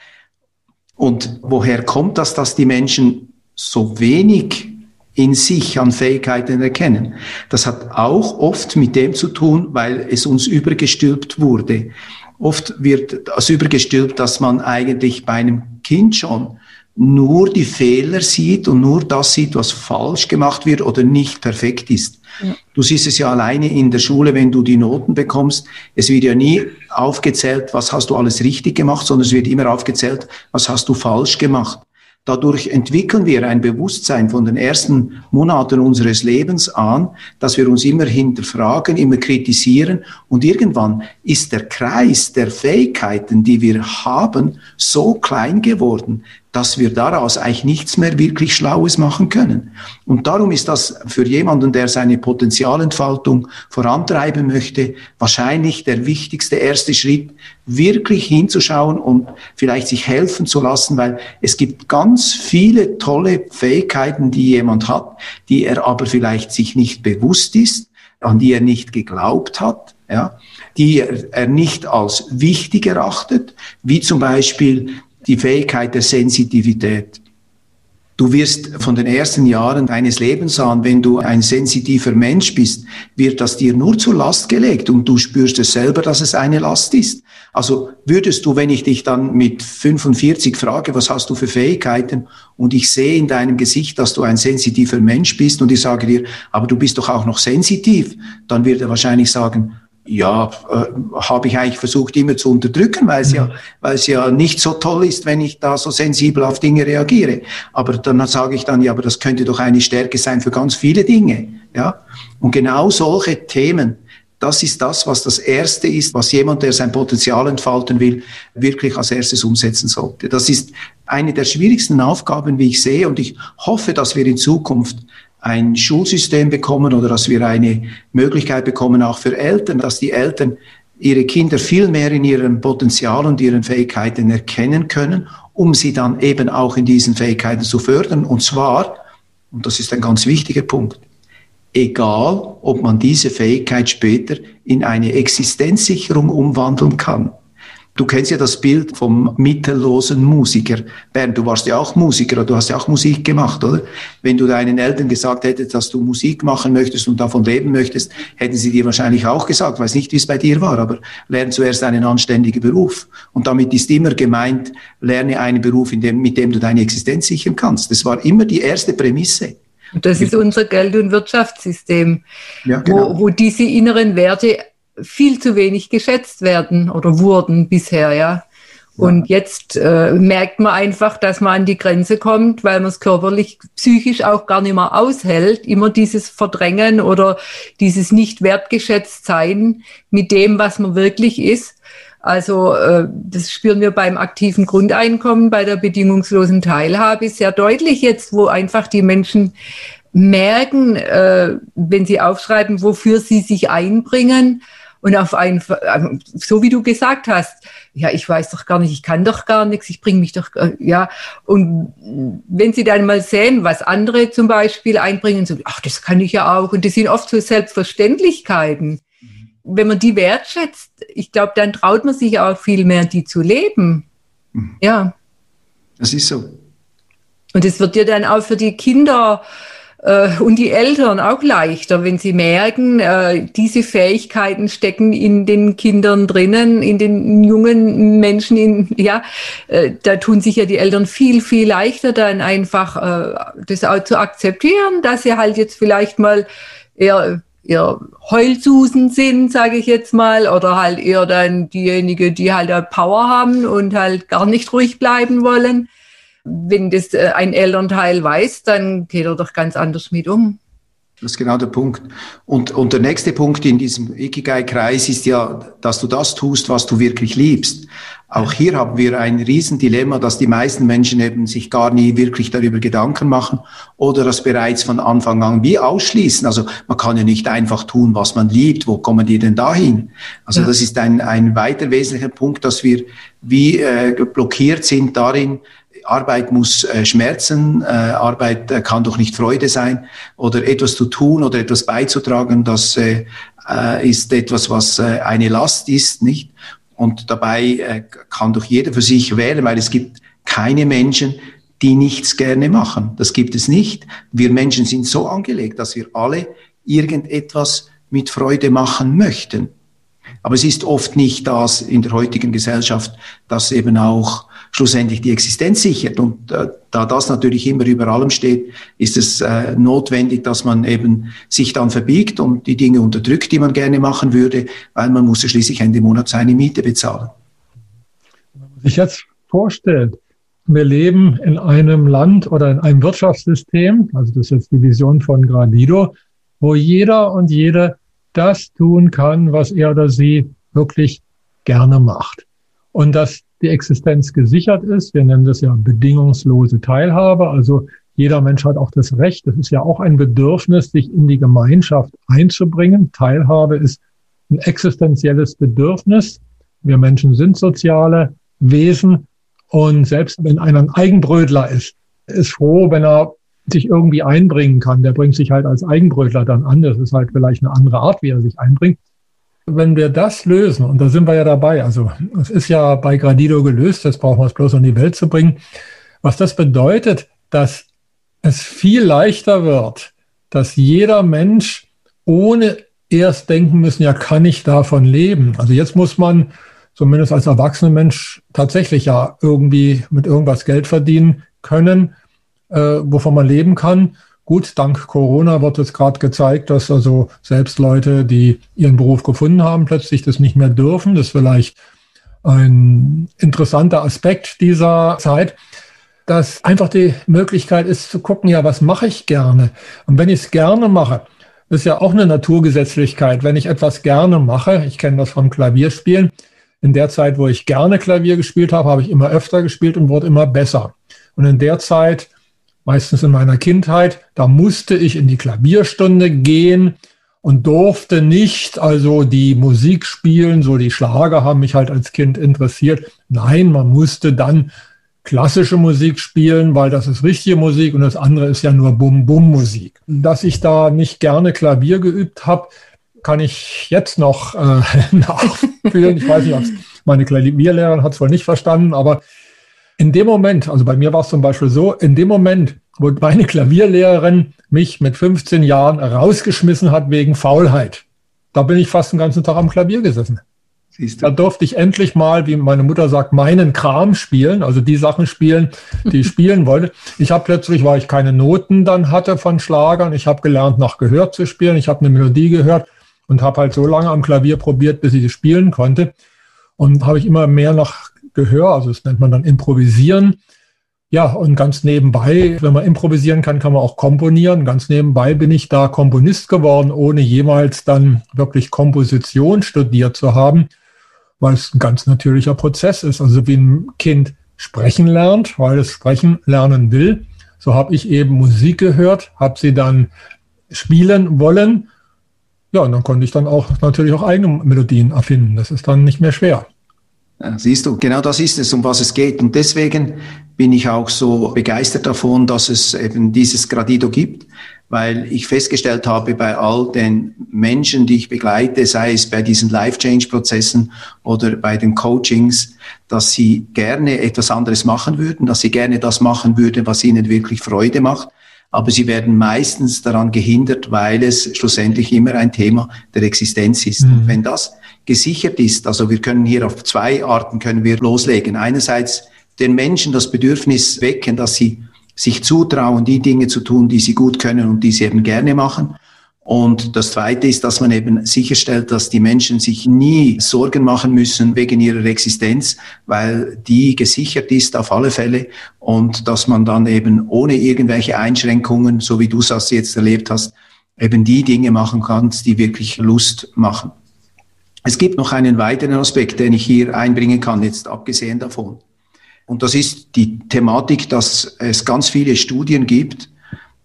Und woher kommt das, dass die Menschen so wenig in sich an Fähigkeiten erkennen. Das hat auch oft mit dem zu tun, weil es uns übergestülpt wurde. Oft wird das übergestülpt, dass man eigentlich bei einem Kind schon nur die Fehler sieht und nur das sieht, was falsch gemacht wird oder nicht perfekt ist. Ja. Du siehst es ja alleine in der Schule, wenn du die Noten bekommst. Es wird ja nie aufgezählt, was hast du alles richtig gemacht, sondern es wird immer aufgezählt, was hast du falsch gemacht. Dadurch entwickeln wir ein Bewusstsein von den ersten Monaten unseres Lebens an, dass wir uns immer hinterfragen, immer kritisieren. Und irgendwann ist der Kreis der Fähigkeiten, die wir haben, so klein geworden, dass wir daraus eigentlich nichts mehr wirklich Schlaues machen können. Und darum ist das für jemanden, der seine Potenzialentfaltung vorantreiben möchte, wahrscheinlich der wichtigste erste Schritt, wirklich hinzuschauen und vielleicht sich helfen zu lassen, weil es gibt ganz viele tolle Fähigkeiten, die jemand hat, die er aber vielleicht sich nicht bewusst ist, an die er nicht geglaubt hat, ja, die er nicht als wichtig erachtet, wie zum Beispiel die Fähigkeit der Sensitivität. Du wirst von den ersten Jahren deines Lebens an, wenn du ein sensitiver Mensch bist, wird das dir nur zur Last gelegt und du spürst es selber, dass es eine Last ist. Also würdest du, wenn ich dich dann mit 45 frage, was hast du für Fähigkeiten und ich sehe in deinem Gesicht, dass du ein sensitiver Mensch bist und ich sage dir, aber du bist doch auch noch sensitiv, dann wird er wahrscheinlich sagen, ja, äh, habe ich eigentlich versucht immer zu unterdrücken, weil es ja, mhm. weil es ja nicht so toll ist, wenn ich da so sensibel auf Dinge reagiere. Aber dann sage ich dann, ja, aber das könnte doch eine Stärke sein für ganz viele Dinge, ja. Und genau solche Themen, das ist das, was das Erste ist, was jemand, der sein Potenzial entfalten will, wirklich als erstes umsetzen sollte. Das ist eine der schwierigsten Aufgaben, wie ich sehe, und ich hoffe, dass wir in Zukunft ein Schulsystem bekommen oder dass wir eine Möglichkeit bekommen, auch für Eltern, dass die Eltern ihre Kinder viel mehr in ihrem Potenzial und ihren Fähigkeiten erkennen können, um sie dann eben auch in diesen Fähigkeiten zu fördern. Und zwar, und das ist ein ganz wichtiger Punkt, egal ob man diese Fähigkeit später in eine Existenzsicherung umwandeln kann. Du kennst ja das Bild vom mittellosen Musiker. Bernd, du warst ja auch Musiker, du hast ja auch Musik gemacht, oder? Wenn du deinen Eltern gesagt hättest, dass du Musik machen möchtest und davon leben möchtest, hätten sie dir wahrscheinlich auch gesagt, weiß nicht, wie es bei dir war, aber lern zuerst einen anständigen Beruf. Und damit ist immer gemeint, lerne einen Beruf, dem, mit dem du deine Existenz sichern kannst. Das war immer die erste Prämisse. Und das ist unser Geld- und Wirtschaftssystem, ja, genau. wo, wo diese inneren Werte viel zu wenig geschätzt werden oder wurden bisher, ja. Und jetzt äh, merkt man einfach, dass man an die Grenze kommt, weil man es körperlich, psychisch auch gar nicht mehr aushält. Immer dieses Verdrängen oder dieses nicht wertgeschätzt sein mit dem, was man wirklich ist. Also äh, das spüren wir beim aktiven Grundeinkommen, bei der bedingungslosen Teilhabe sehr deutlich jetzt, wo einfach die Menschen merken, äh, wenn sie aufschreiben, wofür sie sich einbringen und auf einen, ähm, so wie du gesagt hast, ja, ich weiß doch gar nicht, ich kann doch gar nichts, ich bringe mich doch, äh, ja. Und wenn sie dann mal sehen, was andere zum Beispiel einbringen, so, ach, das kann ich ja auch. Und das sind oft so Selbstverständlichkeiten. Mhm. Wenn man die wertschätzt, ich glaube, dann traut man sich auch viel mehr, die zu leben. Mhm. Ja. Das ist so. Und es wird ja dann auch für die Kinder und die Eltern auch leichter, wenn sie merken, äh, diese Fähigkeiten stecken in den Kindern drinnen, in den jungen Menschen. In, ja, äh, da tun sich ja die Eltern viel, viel leichter dann einfach äh, das auch zu akzeptieren, dass sie halt jetzt vielleicht mal eher eher Heulsusen sind, sage ich jetzt mal, oder halt eher dann diejenigen, die halt Power haben und halt gar nicht ruhig bleiben wollen wenn das äh, ein Elternteil weiß, dann geht er doch ganz anders mit um. Das ist genau der Punkt. Und, und der nächste Punkt in diesem Ikigai-Kreis ist ja, dass du das tust, was du wirklich liebst. Auch hier haben wir ein Riesendilemma, dass die meisten Menschen eben sich gar nie wirklich darüber Gedanken machen oder das bereits von Anfang an wie ausschließen. Also man kann ja nicht einfach tun, was man liebt. Wo kommen die denn dahin? Also das ist ein, ein weiter wesentlicher Punkt, dass wir wie äh, blockiert sind darin, Arbeit muss äh, schmerzen, äh, Arbeit äh, kann doch nicht Freude sein oder etwas zu tun oder etwas beizutragen, das äh, äh, ist etwas, was äh, eine Last ist, nicht? Und dabei äh, kann doch jeder für sich wählen, weil es gibt keine Menschen, die nichts gerne machen. Das gibt es nicht. Wir Menschen sind so angelegt, dass wir alle irgendetwas mit Freude machen möchten. Aber es ist oft nicht das in der heutigen Gesellschaft, dass eben auch schlussendlich die Existenz sichert. Und äh, da das natürlich immer über allem steht, ist es äh, notwendig, dass man eben sich dann verbiegt und die Dinge unterdrückt, die man gerne machen würde, weil man muss ja schließlich Ende Monat seine Miete bezahlen. Wenn man sich jetzt vorstellt, wir leben in einem Land oder in einem Wirtschaftssystem, also das ist jetzt die Vision von Gradido, wo jeder und jede das tun kann, was er oder sie wirklich gerne macht. Und dass die Existenz gesichert ist. Wir nennen das ja bedingungslose Teilhabe. Also jeder Mensch hat auch das Recht. Das ist ja auch ein Bedürfnis, sich in die Gemeinschaft einzubringen. Teilhabe ist ein existenzielles Bedürfnis. Wir Menschen sind soziale Wesen und selbst wenn einer ein Eigenbrötler ist, ist froh, wenn er sich irgendwie einbringen kann. Der bringt sich halt als Eigenbrötler dann an. Das ist halt vielleicht eine andere Art, wie er sich einbringt. Wenn wir das lösen, und da sind wir ja dabei, also es ist ja bei Gradido gelöst, jetzt brauchen wir es bloß in die Welt zu bringen. Was das bedeutet, dass es viel leichter wird, dass jeder Mensch ohne erst denken müssen, ja, kann ich davon leben? Also jetzt muss man zumindest als erwachsener Mensch tatsächlich ja irgendwie mit irgendwas Geld verdienen können, äh, wovon man leben kann. Gut, dank Corona wird es gerade gezeigt, dass also selbst Leute, die ihren Beruf gefunden haben, plötzlich das nicht mehr dürfen. Das ist vielleicht ein interessanter Aspekt dieser Zeit, dass einfach die Möglichkeit ist zu gucken, ja, was mache ich gerne? Und wenn ich es gerne mache, ist ja auch eine Naturgesetzlichkeit. Wenn ich etwas gerne mache, ich kenne das vom Klavierspielen, in der Zeit, wo ich gerne Klavier gespielt habe, habe ich immer öfter gespielt und wurde immer besser. Und in der Zeit, meistens in meiner Kindheit, da musste ich in die Klavierstunde gehen und durfte nicht also die Musik spielen, so die Schlager haben mich halt als Kind interessiert. Nein, man musste dann klassische Musik spielen, weil das ist richtige Musik und das andere ist ja nur Bum-Bum-Musik. Dass ich da nicht gerne Klavier geübt habe, kann ich jetzt noch äh, nachfühlen. Ich weiß nicht, meine Klavierlehrerin hat es wohl nicht verstanden, aber in dem Moment, also bei mir war es zum Beispiel so, in dem Moment, wo meine Klavierlehrerin mich mit 15 Jahren rausgeschmissen hat wegen Faulheit, da bin ich fast den ganzen Tag am Klavier gesessen. Da durfte ich endlich mal, wie meine Mutter sagt, meinen Kram spielen, also die Sachen spielen, die ich spielen wollte. Ich habe plötzlich, weil ich keine Noten dann hatte von Schlagern, ich habe gelernt, nach Gehör zu spielen, ich habe eine Melodie gehört und habe halt so lange am Klavier probiert, bis ich es spielen konnte. Und habe ich immer mehr nach Gehör, also das nennt man dann Improvisieren. Ja, und ganz nebenbei, wenn man improvisieren kann, kann man auch komponieren. Ganz nebenbei bin ich da Komponist geworden, ohne jemals dann wirklich Komposition studiert zu haben, weil es ein ganz natürlicher Prozess ist. Also wie ein Kind sprechen lernt, weil es sprechen lernen will, so habe ich eben Musik gehört, habe sie dann spielen wollen ja, und dann konnte ich dann auch natürlich auch eigene Melodien erfinden. Das ist dann nicht mehr schwer. Siehst du, genau das ist es, um was es geht. Und deswegen bin ich auch so begeistert davon, dass es eben dieses Gradido gibt, weil ich festgestellt habe bei all den Menschen, die ich begleite, sei es bei diesen Life-Change-Prozessen oder bei den Coachings, dass sie gerne etwas anderes machen würden, dass sie gerne das machen würden, was ihnen wirklich Freude macht aber sie werden meistens daran gehindert, weil es schlussendlich immer ein Thema der Existenz ist. Mhm. wenn das gesichert ist, also wir können hier auf zwei Arten können wir loslegen. Einerseits den Menschen das Bedürfnis wecken, dass sie sich zutrauen, die Dinge zu tun, die sie gut können und die sie eben gerne machen. Und das Zweite ist, dass man eben sicherstellt, dass die Menschen sich nie Sorgen machen müssen wegen ihrer Existenz, weil die gesichert ist auf alle Fälle und dass man dann eben ohne irgendwelche Einschränkungen, so wie du es jetzt erlebt hast, eben die Dinge machen kann, die wirklich Lust machen. Es gibt noch einen weiteren Aspekt, den ich hier einbringen kann, jetzt abgesehen davon. Und das ist die Thematik, dass es ganz viele Studien gibt,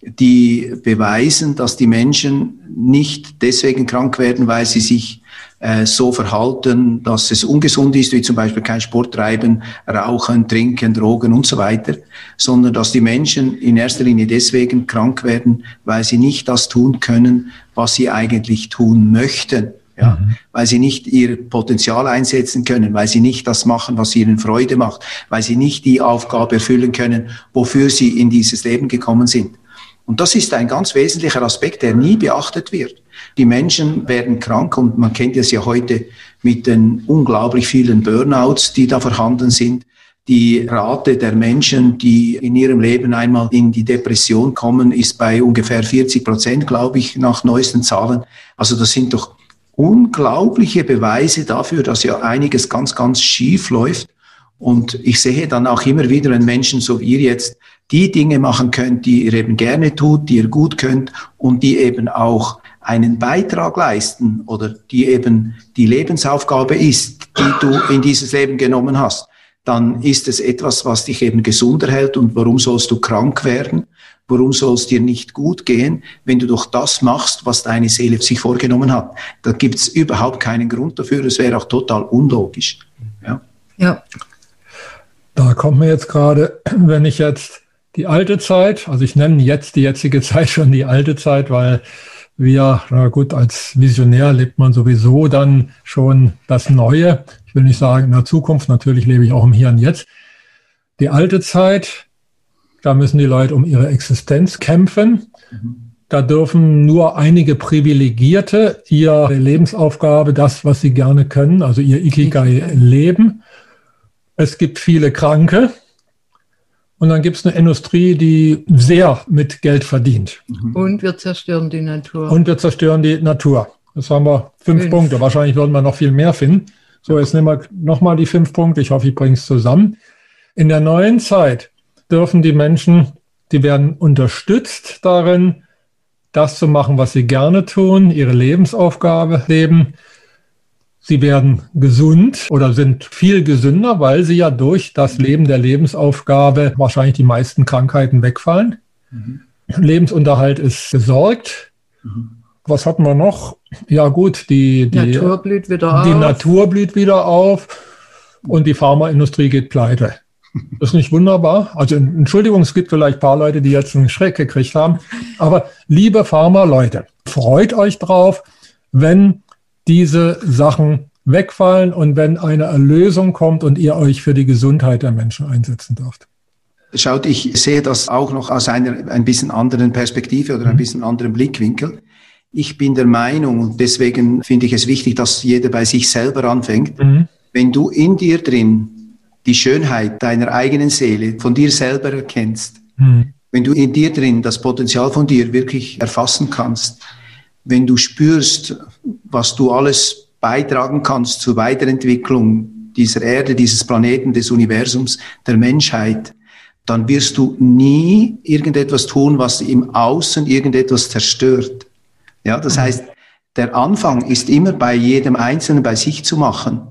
die beweisen, dass die Menschen nicht deswegen krank werden, weil sie sich äh, so verhalten, dass es ungesund ist, wie zum Beispiel kein Sport treiben, rauchen, trinken, drogen und so weiter, sondern dass die Menschen in erster Linie deswegen krank werden, weil sie nicht das tun können, was sie eigentlich tun möchten. Ja, mhm. weil sie nicht ihr Potenzial einsetzen können, weil sie nicht das machen, was ihnen Freude macht, weil sie nicht die Aufgabe erfüllen können, wofür sie in dieses Leben gekommen sind. Und das ist ein ganz wesentlicher Aspekt, der nie beachtet wird. Die Menschen werden krank und man kennt es ja heute mit den unglaublich vielen Burnouts, die da vorhanden sind. Die Rate der Menschen, die in ihrem Leben einmal in die Depression kommen, ist bei ungefähr 40 Prozent, glaube ich, nach neuesten Zahlen. Also das sind doch unglaubliche Beweise dafür, dass ja einiges ganz, ganz schief läuft. Und ich sehe dann auch immer wieder, wenn Menschen so wie ihr jetzt die Dinge machen könnt, die ihr eben gerne tut, die ihr gut könnt und die eben auch einen Beitrag leisten oder die eben die Lebensaufgabe ist, die du in dieses Leben genommen hast, dann ist es etwas, was dich eben gesunder hält und warum sollst du krank werden? Warum soll es dir nicht gut gehen, wenn du doch das machst, was deine Seele sich vorgenommen hat? Da gibt es überhaupt keinen Grund dafür. Es wäre auch total unlogisch. Ja. ja. Da kommt mir jetzt gerade, wenn ich jetzt die alte Zeit, also ich nenne jetzt die jetzige Zeit schon die alte Zeit, weil wir, na gut, als Visionär lebt man sowieso dann schon das Neue. Ich will nicht sagen in der Zukunft, natürlich lebe ich auch im Hier und Jetzt. Die alte Zeit, da müssen die Leute um ihre Existenz kämpfen. Da dürfen nur einige Privilegierte ihre Lebensaufgabe, das, was sie gerne können, also ihr Ikigai leben. Es gibt viele Kranke. Und dann gibt es eine Industrie, die sehr mit Geld verdient. Mhm. Und wir zerstören die Natur. Und wir zerstören die Natur. Das haben wir fünf, fünf. Punkte. Wahrscheinlich würden wir noch viel mehr finden. So, jetzt nehmen wir nochmal die fünf Punkte. Ich hoffe, ich bringe es zusammen. In der neuen Zeit dürfen die Menschen, die werden unterstützt darin, das zu machen, was sie gerne tun, ihre Lebensaufgabe leben. Sie werden gesund oder sind viel gesünder, weil sie ja durch das Leben der Lebensaufgabe wahrscheinlich die meisten Krankheiten wegfallen. Mhm. Lebensunterhalt ist gesorgt. Mhm. Was hatten wir noch? Ja gut, die, die Natur blüht wieder die auf. Natur blüht wieder auf und die Pharmaindustrie geht pleite. Das ist nicht wunderbar. Also Entschuldigung, es gibt vielleicht ein paar Leute, die jetzt einen Schreck gekriegt haben. Aber liebe Pharma-Leute, freut euch drauf, wenn diese Sachen wegfallen und wenn eine Erlösung kommt und ihr euch für die Gesundheit der Menschen einsetzen dürft. Schaut, ich sehe das auch noch aus einer ein bisschen anderen Perspektive oder ein mhm. bisschen anderen Blickwinkel. Ich bin der Meinung, und deswegen finde ich es wichtig, dass jeder bei sich selber anfängt, mhm. wenn du in dir drin die Schönheit deiner eigenen Seele von dir selber erkennst, mhm. wenn du in dir drin das Potenzial von dir wirklich erfassen kannst, wenn du spürst, was du alles beitragen kannst zur Weiterentwicklung dieser Erde, dieses Planeten, des Universums, der Menschheit, dann wirst du nie irgendetwas tun, was im Außen irgendetwas zerstört. Ja, das mhm. heißt, der Anfang ist immer bei jedem Einzelnen bei sich zu machen.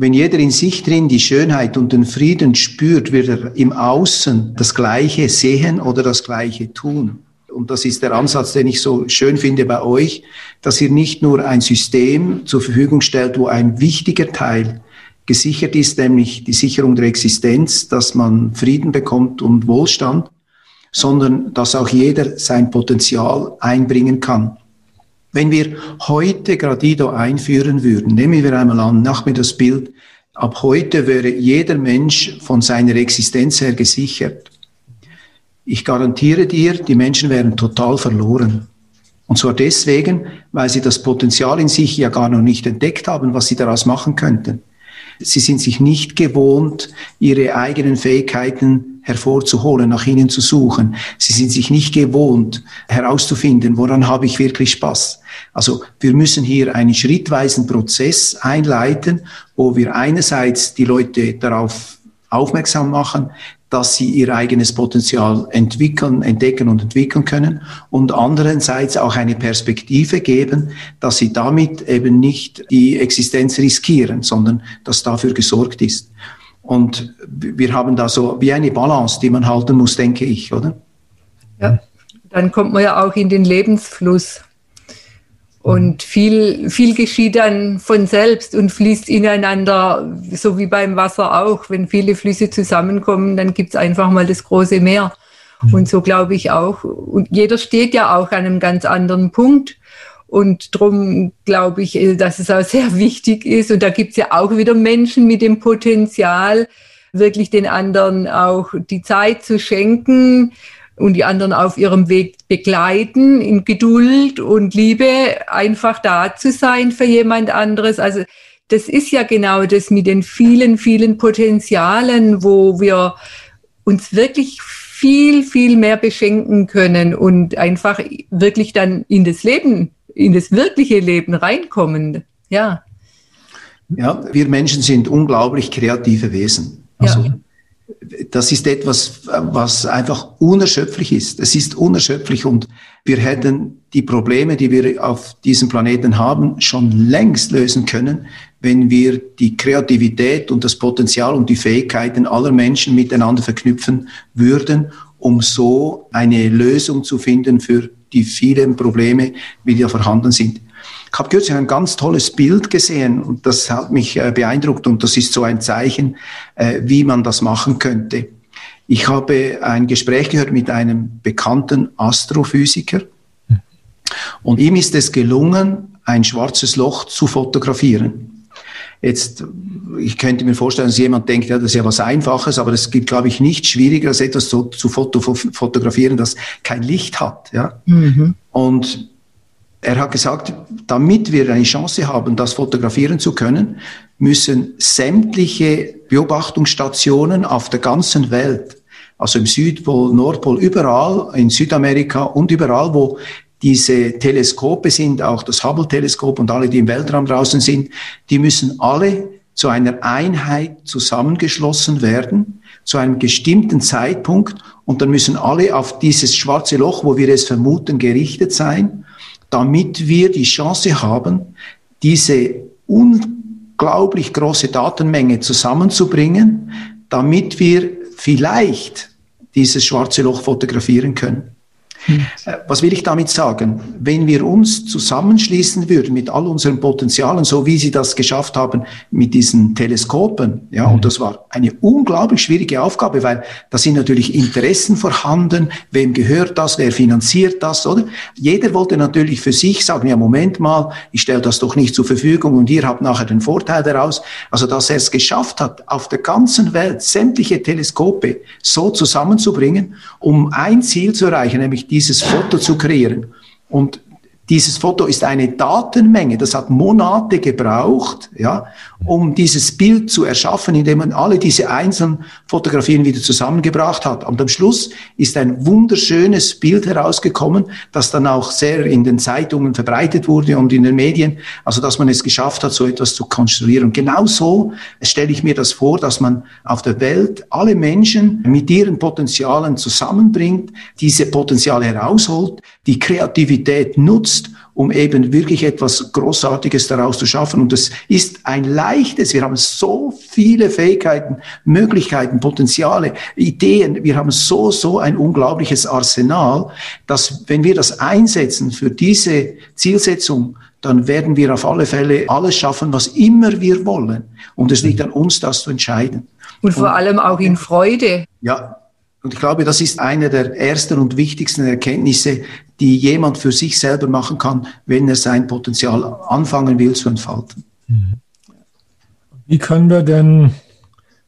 Wenn jeder in sich drin die Schönheit und den Frieden spürt, wird er im Außen das Gleiche sehen oder das Gleiche tun und das ist der Ansatz, den ich so schön finde bei euch, dass ihr nicht nur ein System zur Verfügung stellt, wo ein wichtiger Teil gesichert ist, nämlich die Sicherung der Existenz, dass man Frieden bekommt und Wohlstand, sondern dass auch jeder sein Potenzial einbringen kann. Wenn wir heute Gradido einführen würden, nehmen wir einmal an, nach mir das Bild, ab heute wäre jeder Mensch von seiner Existenz her gesichert. Ich garantiere dir, die Menschen wären total verloren. Und zwar deswegen, weil sie das Potenzial in sich ja gar noch nicht entdeckt haben, was sie daraus machen könnten. Sie sind sich nicht gewohnt, ihre eigenen Fähigkeiten hervorzuholen, nach ihnen zu suchen. Sie sind sich nicht gewohnt, herauszufinden, woran habe ich wirklich Spaß. Also wir müssen hier einen schrittweisen Prozess einleiten, wo wir einerseits die Leute darauf aufmerksam machen, dass sie ihr eigenes Potenzial entwickeln, entdecken und entwickeln können und andererseits auch eine Perspektive geben, dass sie damit eben nicht die Existenz riskieren, sondern dass dafür gesorgt ist. Und wir haben da so wie eine Balance, die man halten muss, denke ich, oder? Ja, dann kommt man ja auch in den Lebensfluss. Und viel, viel geschieht dann von selbst und fließt ineinander, so wie beim Wasser auch. Wenn viele Flüsse zusammenkommen, dann gibt es einfach mal das große Meer. Mhm. Und so glaube ich auch. Und jeder steht ja auch an einem ganz anderen Punkt. Und darum glaube ich, äh, dass es auch sehr wichtig ist. Und da gibt es ja auch wieder Menschen mit dem Potenzial, wirklich den anderen auch die Zeit zu schenken, und die anderen auf ihrem Weg begleiten, in Geduld und Liebe einfach da zu sein für jemand anderes. Also das ist ja genau das mit den vielen, vielen Potenzialen, wo wir uns wirklich viel, viel mehr beschenken können und einfach wirklich dann in das Leben, in das wirkliche Leben reinkommen. Ja. Ja, wir Menschen sind unglaublich kreative Wesen. Also ja das ist etwas, was einfach unerschöpflich ist. Es ist unerschöpflich und wir hätten die Probleme, die wir auf diesem Planeten haben, schon längst lösen können, wenn wir die Kreativität und das Potenzial und die Fähigkeiten aller Menschen miteinander verknüpfen würden um so eine Lösung zu finden für die vielen Probleme, die da vorhanden sind. Ich habe kürzlich ein ganz tolles Bild gesehen und das hat mich äh, beeindruckt und das ist so ein Zeichen, äh, wie man das machen könnte. Ich habe ein Gespräch gehört mit einem bekannten Astrophysiker und ihm ist es gelungen, ein schwarzes Loch zu fotografieren. Jetzt, ich könnte mir vorstellen, dass jemand denkt, ja, das ist ja was Einfaches, aber es gibt, glaube ich, nichts schwieriger, als etwas so zu foto fotografieren, das kein Licht hat. Ja? Mhm. Und er hat gesagt, damit wir eine Chance haben, das fotografieren zu können, müssen sämtliche Beobachtungsstationen auf der ganzen Welt, also im Südpol, Nordpol, überall, in Südamerika und überall, wo diese Teleskope sind, auch das Hubble-Teleskop und alle, die im Weltraum draußen sind, die müssen alle zu einer Einheit zusammengeschlossen werden, zu einem bestimmten Zeitpunkt. Und dann müssen alle auf dieses schwarze Loch, wo wir es vermuten, gerichtet sein damit wir die Chance haben, diese unglaublich große Datenmenge zusammenzubringen, damit wir vielleicht dieses schwarze Loch fotografieren können. Äh, was will ich damit sagen? Wenn wir uns zusammenschließen würden mit all unseren Potenzialen, so wie Sie das geschafft haben mit diesen Teleskopen, ja, und hm. das war eine unglaublich schwierige Aufgabe, weil da sind natürlich Interessen vorhanden, wem gehört das, wer finanziert das, oder? Jeder wollte natürlich für sich sagen, ja, Moment mal, ich stelle das doch nicht zur Verfügung und ihr habt nachher den Vorteil daraus. Also, dass er es geschafft hat, auf der ganzen Welt sämtliche Teleskope so zusammenzubringen, um ein Ziel zu erreichen, nämlich dieses Foto zu kreieren. Und dieses Foto ist eine Datenmenge, das hat Monate gebraucht, ja, um dieses Bild zu erschaffen, indem man alle diese einzelnen Fotografien wieder zusammengebracht hat. Und am Schluss ist ein wunderschönes Bild herausgekommen, das dann auch sehr in den Zeitungen verbreitet wurde und in den Medien, also dass man es geschafft hat, so etwas zu konstruieren. Und genau so stelle ich mir das vor, dass man auf der Welt alle Menschen mit ihren Potenzialen zusammenbringt, diese Potenziale herausholt, die Kreativität nutzt, um eben wirklich etwas Großartiges daraus zu schaffen. Und es ist ein leichtes. Wir haben so viele Fähigkeiten, Möglichkeiten, Potenziale, Ideen. Wir haben so, so ein unglaubliches Arsenal, dass wenn wir das einsetzen für diese Zielsetzung, dann werden wir auf alle Fälle alles schaffen, was immer wir wollen. Und es liegt an uns, das zu entscheiden. Und vor und, allem auch in Freude. Ja, und ich glaube, das ist eine der ersten und wichtigsten Erkenntnisse, die jemand für sich selber machen kann, wenn er sein Potenzial anfangen will zu entfalten. Mhm. Wie können wir denn,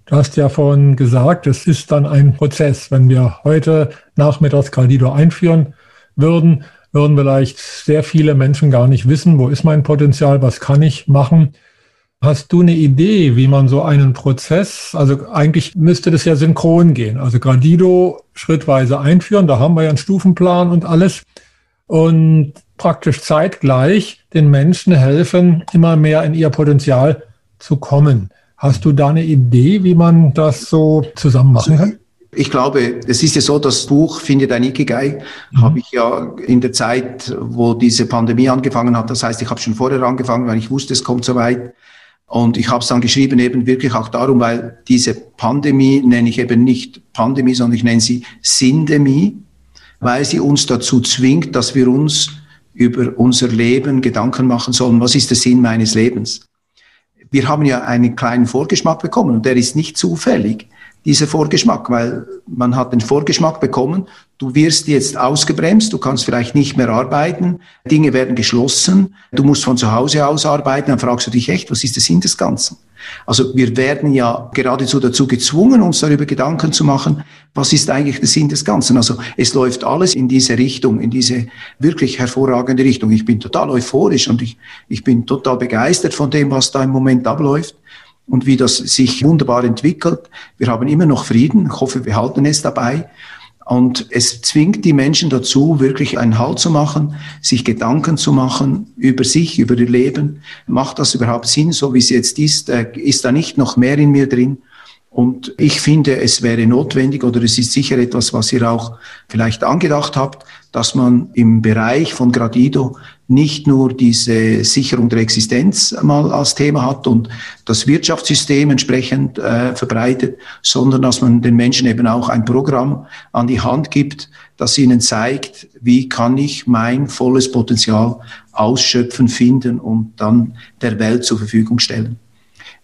du hast ja vorhin gesagt, es ist dann ein Prozess. Wenn wir heute nachmittags Caldido einführen würden, würden vielleicht sehr viele Menschen gar nicht wissen, wo ist mein Potenzial, was kann ich machen. Hast du eine Idee, wie man so einen Prozess, also eigentlich müsste das ja synchron gehen, also Gradido schrittweise einführen, da haben wir ja einen Stufenplan und alles und praktisch zeitgleich den Menschen helfen, immer mehr in ihr Potenzial zu kommen. Hast du da eine Idee, wie man das so zusammen machen kann? Ich glaube, es ist ja so, das Buch Findet ein Ikigai mhm. habe ich ja in der Zeit, wo diese Pandemie angefangen hat, das heißt, ich habe schon vorher angefangen, weil ich wusste, es kommt so weit, und ich habe es dann geschrieben eben wirklich auch darum, weil diese Pandemie nenne ich eben nicht Pandemie, sondern ich nenne sie Sindemie, weil sie uns dazu zwingt, dass wir uns über unser Leben Gedanken machen sollen. Was ist der Sinn meines Lebens? Wir haben ja einen kleinen Vorgeschmack bekommen und der ist nicht zufällig dieser Vorgeschmack, weil man hat den Vorgeschmack bekommen, du wirst jetzt ausgebremst, du kannst vielleicht nicht mehr arbeiten, Dinge werden geschlossen, du musst von zu Hause aus arbeiten, dann fragst du dich echt, was ist der Sinn des Ganzen? Also wir werden ja geradezu dazu gezwungen, uns darüber Gedanken zu machen, was ist eigentlich der Sinn des Ganzen? Also es läuft alles in diese Richtung, in diese wirklich hervorragende Richtung. Ich bin total euphorisch und ich, ich bin total begeistert von dem, was da im Moment abläuft und wie das sich wunderbar entwickelt. Wir haben immer noch Frieden. Ich hoffe, wir halten es dabei. Und es zwingt die Menschen dazu, wirklich einen Halt zu machen, sich Gedanken zu machen über sich, über ihr Leben. Macht das überhaupt Sinn, so wie es jetzt ist? Äh, ist da nicht noch mehr in mir drin? Und ich finde, es wäre notwendig oder es ist sicher etwas, was ihr auch vielleicht angedacht habt, dass man im Bereich von Gradido nicht nur diese Sicherung der Existenz mal als Thema hat und das Wirtschaftssystem entsprechend äh, verbreitet, sondern dass man den Menschen eben auch ein Programm an die Hand gibt, das ihnen zeigt, wie kann ich mein volles Potenzial ausschöpfen, finden und dann der Welt zur Verfügung stellen.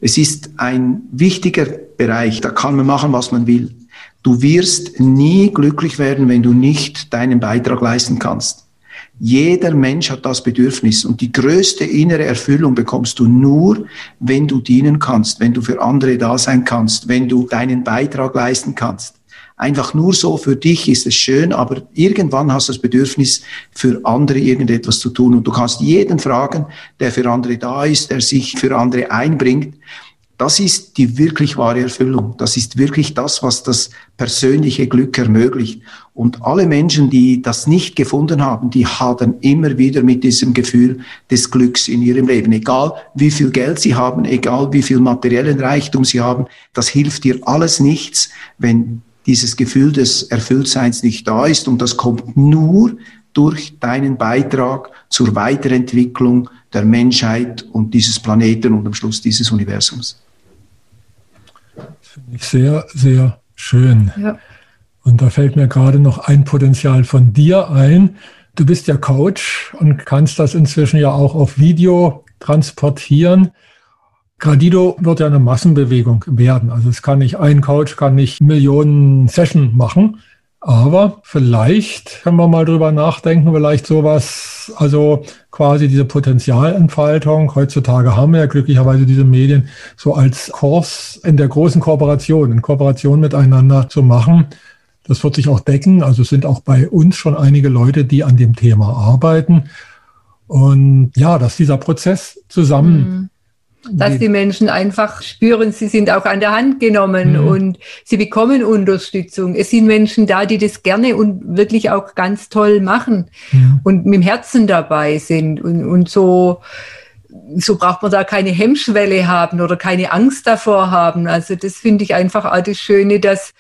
Es ist ein wichtiger Bereich, da kann man machen, was man will. Du wirst nie glücklich werden, wenn du nicht deinen Beitrag leisten kannst. Jeder Mensch hat das Bedürfnis und die größte innere Erfüllung bekommst du nur, wenn du dienen kannst, wenn du für andere da sein kannst, wenn du deinen Beitrag leisten kannst. Einfach nur so für dich ist es schön, aber irgendwann hast du das Bedürfnis, für andere irgendetwas zu tun. Und du kannst jeden fragen, der für andere da ist, der sich für andere einbringt. Das ist die wirklich wahre Erfüllung. Das ist wirklich das, was das persönliche Glück ermöglicht. Und alle Menschen, die das nicht gefunden haben, die hadern immer wieder mit diesem Gefühl des Glücks in ihrem Leben. Egal wie viel Geld sie haben, egal wie viel materiellen Reichtum sie haben, das hilft dir alles nichts, wenn dieses Gefühl des Erfülltseins nicht da ist. Und das kommt nur durch deinen Beitrag zur Weiterentwicklung der Menschheit und dieses Planeten und am Schluss dieses Universums. Finde ich sehr, sehr schön. Ja. Und da fällt mir gerade noch ein Potenzial von dir ein. Du bist ja Coach und kannst das inzwischen ja auch auf Video transportieren. Gradido wird ja eine Massenbewegung werden. Also es kann nicht ein Coach, kann nicht Millionen Session machen. Aber vielleicht können wir mal drüber nachdenken, vielleicht sowas, also quasi diese Potenzialentfaltung. Heutzutage haben wir ja glücklicherweise diese Medien so als Kurs in der großen Kooperation, in Kooperation miteinander zu machen. Das wird sich auch decken. Also es sind auch bei uns schon einige Leute, die an dem Thema arbeiten. Und ja, dass dieser Prozess zusammen mhm dass die Menschen einfach spüren, sie sind auch an der Hand genommen mhm. und sie bekommen Unterstützung. Es sind Menschen da, die das gerne und wirklich auch ganz toll machen mhm. und mit dem Herzen dabei sind und, und so so braucht man da keine Hemmschwelle haben oder keine Angst davor haben. Also das finde ich einfach auch das Schöne, dass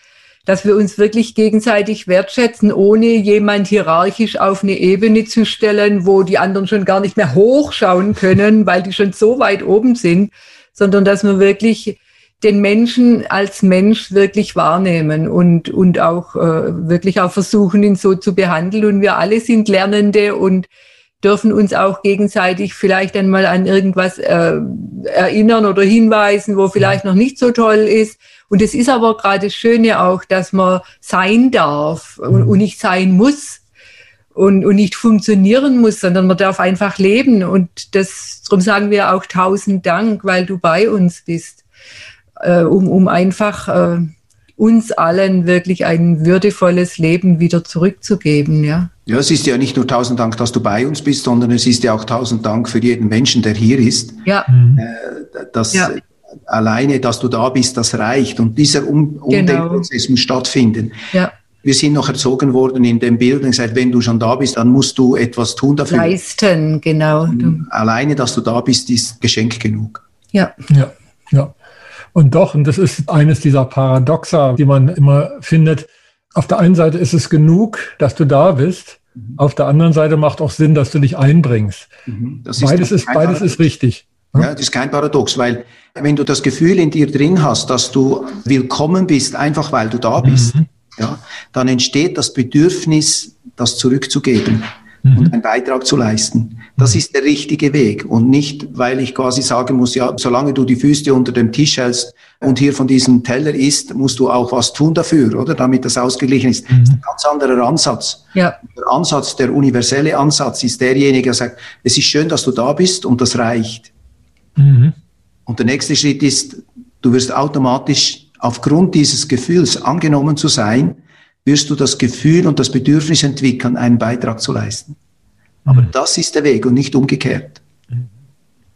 dass wir uns wirklich gegenseitig wertschätzen, ohne jemand hierarchisch auf eine Ebene zu stellen, wo die anderen schon gar nicht mehr hochschauen können, weil die schon so weit oben sind, sondern dass wir wirklich den Menschen als Mensch wirklich wahrnehmen und, und auch äh, wirklich auch versuchen, ihn so zu behandeln. Und wir alle sind Lernende und dürfen uns auch gegenseitig vielleicht einmal an irgendwas äh, erinnern oder hinweisen, wo vielleicht noch nicht so toll ist. Und es ist aber gerade das Schöne auch, dass man sein darf und, und nicht sein muss und, und nicht funktionieren muss, sondern man darf einfach leben. Und das, darum sagen wir auch tausend Dank, weil du bei uns bist, äh, um, um einfach äh, uns allen wirklich ein würdevolles Leben wieder zurückzugeben, ja. Ja, es ist ja nicht nur tausend Dank, dass du bei uns bist, sondern es ist ja auch tausend Dank für jeden Menschen, der hier ist. Ja. Äh, das, ja alleine, dass du da bist, das reicht. Und dieser um genau. Umdenkprozess muss stattfinden. Ja. Wir sind noch erzogen worden in dem Bild und gesagt, wenn du schon da bist, dann musst du etwas tun dafür. Leisten, genau. Alleine, dass du da bist, ist Geschenk genug. Ja. Ja, ja. Und doch, und das ist eines dieser Paradoxa, die man immer findet. Auf der einen Seite ist es genug, dass du da bist. Mhm. Auf der anderen Seite macht auch Sinn, dass du dich einbringst. Mhm. beides ist, beides ist richtig. Ja, das ist kein Paradox, weil wenn du das Gefühl in dir drin hast, dass du willkommen bist, einfach weil du da bist, mhm. ja, dann entsteht das Bedürfnis, das zurückzugeben mhm. und einen Beitrag zu leisten. Das ist der richtige Weg und nicht, weil ich quasi sagen muss, ja, solange du die Füße unter dem Tisch hältst und hier von diesem Teller isst, musst du auch was tun dafür, oder? Damit das ausgeglichen ist. Mhm. Das ist ein ganz anderer Ansatz. Ja. Der Ansatz, der universelle Ansatz ist derjenige, der sagt, es ist schön, dass du da bist und das reicht. Mhm. Und der nächste Schritt ist, du wirst automatisch aufgrund dieses Gefühls angenommen zu sein, wirst du das Gefühl und das Bedürfnis entwickeln, einen Beitrag zu leisten. Aber mhm. das ist der Weg und nicht umgekehrt.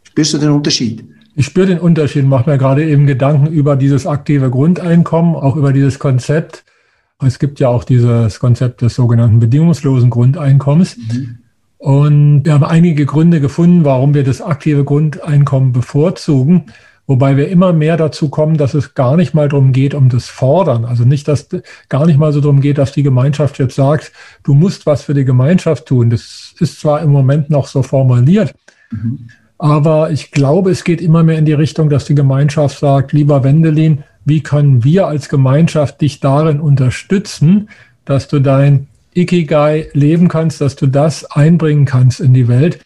Spürst du den Unterschied? Ich spüre den Unterschied, mache mir gerade eben Gedanken über dieses aktive Grundeinkommen, auch über dieses Konzept. Es gibt ja auch dieses Konzept des sogenannten bedingungslosen Grundeinkommens. Mhm. Und wir haben einige Gründe gefunden, warum wir das aktive Grundeinkommen bevorzugen. Wobei wir immer mehr dazu kommen, dass es gar nicht mal darum geht, um das Fordern. Also nicht, dass gar nicht mal so darum geht, dass die Gemeinschaft jetzt sagt, du musst was für die Gemeinschaft tun. Das ist zwar im Moment noch so formuliert, mhm. aber ich glaube, es geht immer mehr in die Richtung, dass die Gemeinschaft sagt, lieber Wendelin, wie können wir als Gemeinschaft dich darin unterstützen, dass du dein Ikigai leben kannst, dass du das einbringen kannst in die Welt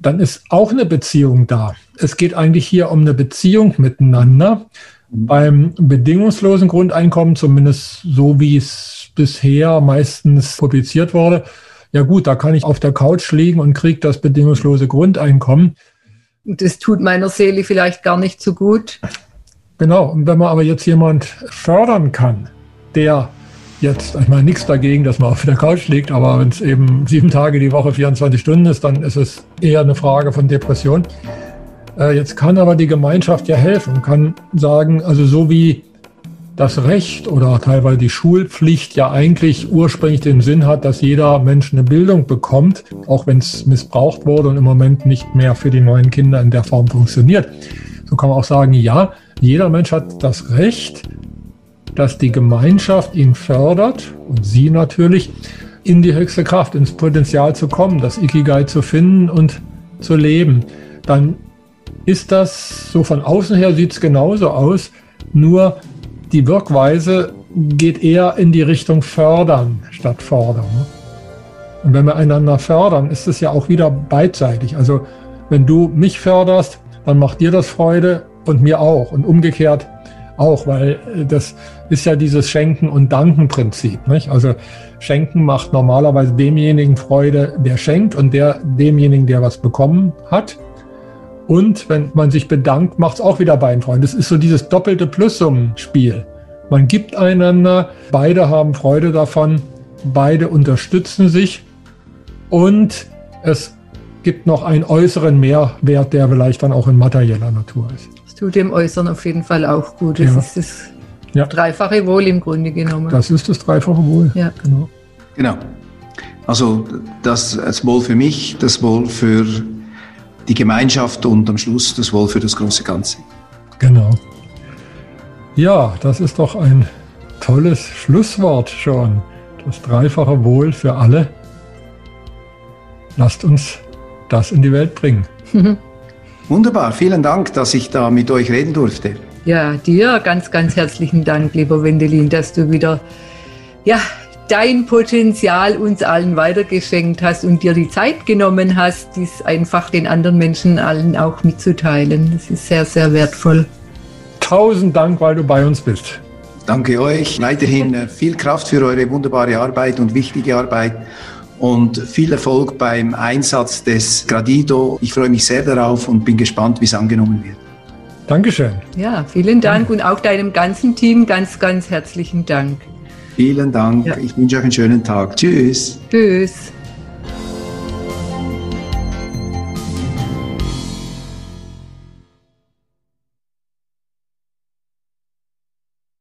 dann ist auch eine Beziehung da. Es geht eigentlich hier um eine Beziehung miteinander. Beim bedingungslosen Grundeinkommen, zumindest so wie es bisher meistens publiziert wurde, ja gut, da kann ich auf der Couch liegen und kriege das bedingungslose Grundeinkommen. Das tut meiner Seele vielleicht gar nicht so gut. Genau, und wenn man aber jetzt jemand fördern kann, der jetzt, ich meine, nichts dagegen, dass man auf der Couch liegt, aber wenn es eben sieben Tage die Woche 24 Stunden ist, dann ist es eher eine Frage von Depression. Äh, jetzt kann aber die Gemeinschaft ja helfen, kann sagen, also so wie das Recht oder teilweise die Schulpflicht ja eigentlich ursprünglich den Sinn hat, dass jeder Mensch eine Bildung bekommt, auch wenn es missbraucht wurde und im Moment nicht mehr für die neuen Kinder in der Form funktioniert. So kann man auch sagen, ja, jeder Mensch hat das Recht, dass die Gemeinschaft ihn fördert und sie natürlich in die höchste Kraft, ins Potenzial zu kommen, das Ikigai zu finden und zu leben, dann ist das so von außen her sieht es genauso aus, nur die Wirkweise geht eher in die Richtung fördern statt fordern. Und wenn wir einander fördern, ist es ja auch wieder beidseitig. Also wenn du mich förderst, dann macht dir das Freude und mir auch. Und umgekehrt auch, weil äh, das ist ja dieses Schenken- und Danken-Prinzip. Nicht? Also Schenken macht normalerweise demjenigen Freude, der schenkt und der demjenigen, der was bekommen hat. Und wenn man sich bedankt, macht es auch wieder beiden Freunden. Das ist so dieses doppelte Plussummenspiel. Man gibt einander, beide haben Freude davon, beide unterstützen sich und es gibt noch einen äußeren Mehrwert, der vielleicht dann auch in materieller Natur ist tut dem Äußeren auf jeden Fall auch gut. Das ja. ist das ja. dreifache Wohl im Grunde genommen. Das ist das dreifache Wohl. Ja. Genau. genau. Also das, das Wohl für mich, das Wohl für die Gemeinschaft und am Schluss das Wohl für das große Ganze. Genau. Ja, das ist doch ein tolles Schlusswort schon. Das dreifache Wohl für alle. Lasst uns das in die Welt bringen. Wunderbar, vielen Dank, dass ich da mit euch reden durfte. Ja, dir ganz, ganz herzlichen Dank, lieber Wendelin, dass du wieder ja, dein Potenzial uns allen weitergeschenkt hast und dir die Zeit genommen hast, dies einfach den anderen Menschen allen auch mitzuteilen. Das ist sehr, sehr wertvoll. Tausend Dank, weil du bei uns bist. Danke euch. Weiterhin äh, viel Kraft für eure wunderbare Arbeit und wichtige Arbeit und viel Erfolg beim Einsatz des Gradido. Ich freue mich sehr darauf und bin gespannt, wie es angenommen wird. Dankeschön. Ja, vielen Dank und auch deinem ganzen Team ganz, ganz herzlichen Dank. Vielen Dank. Ja. Ich wünsche euch einen schönen Tag. Tschüss. Tschüss.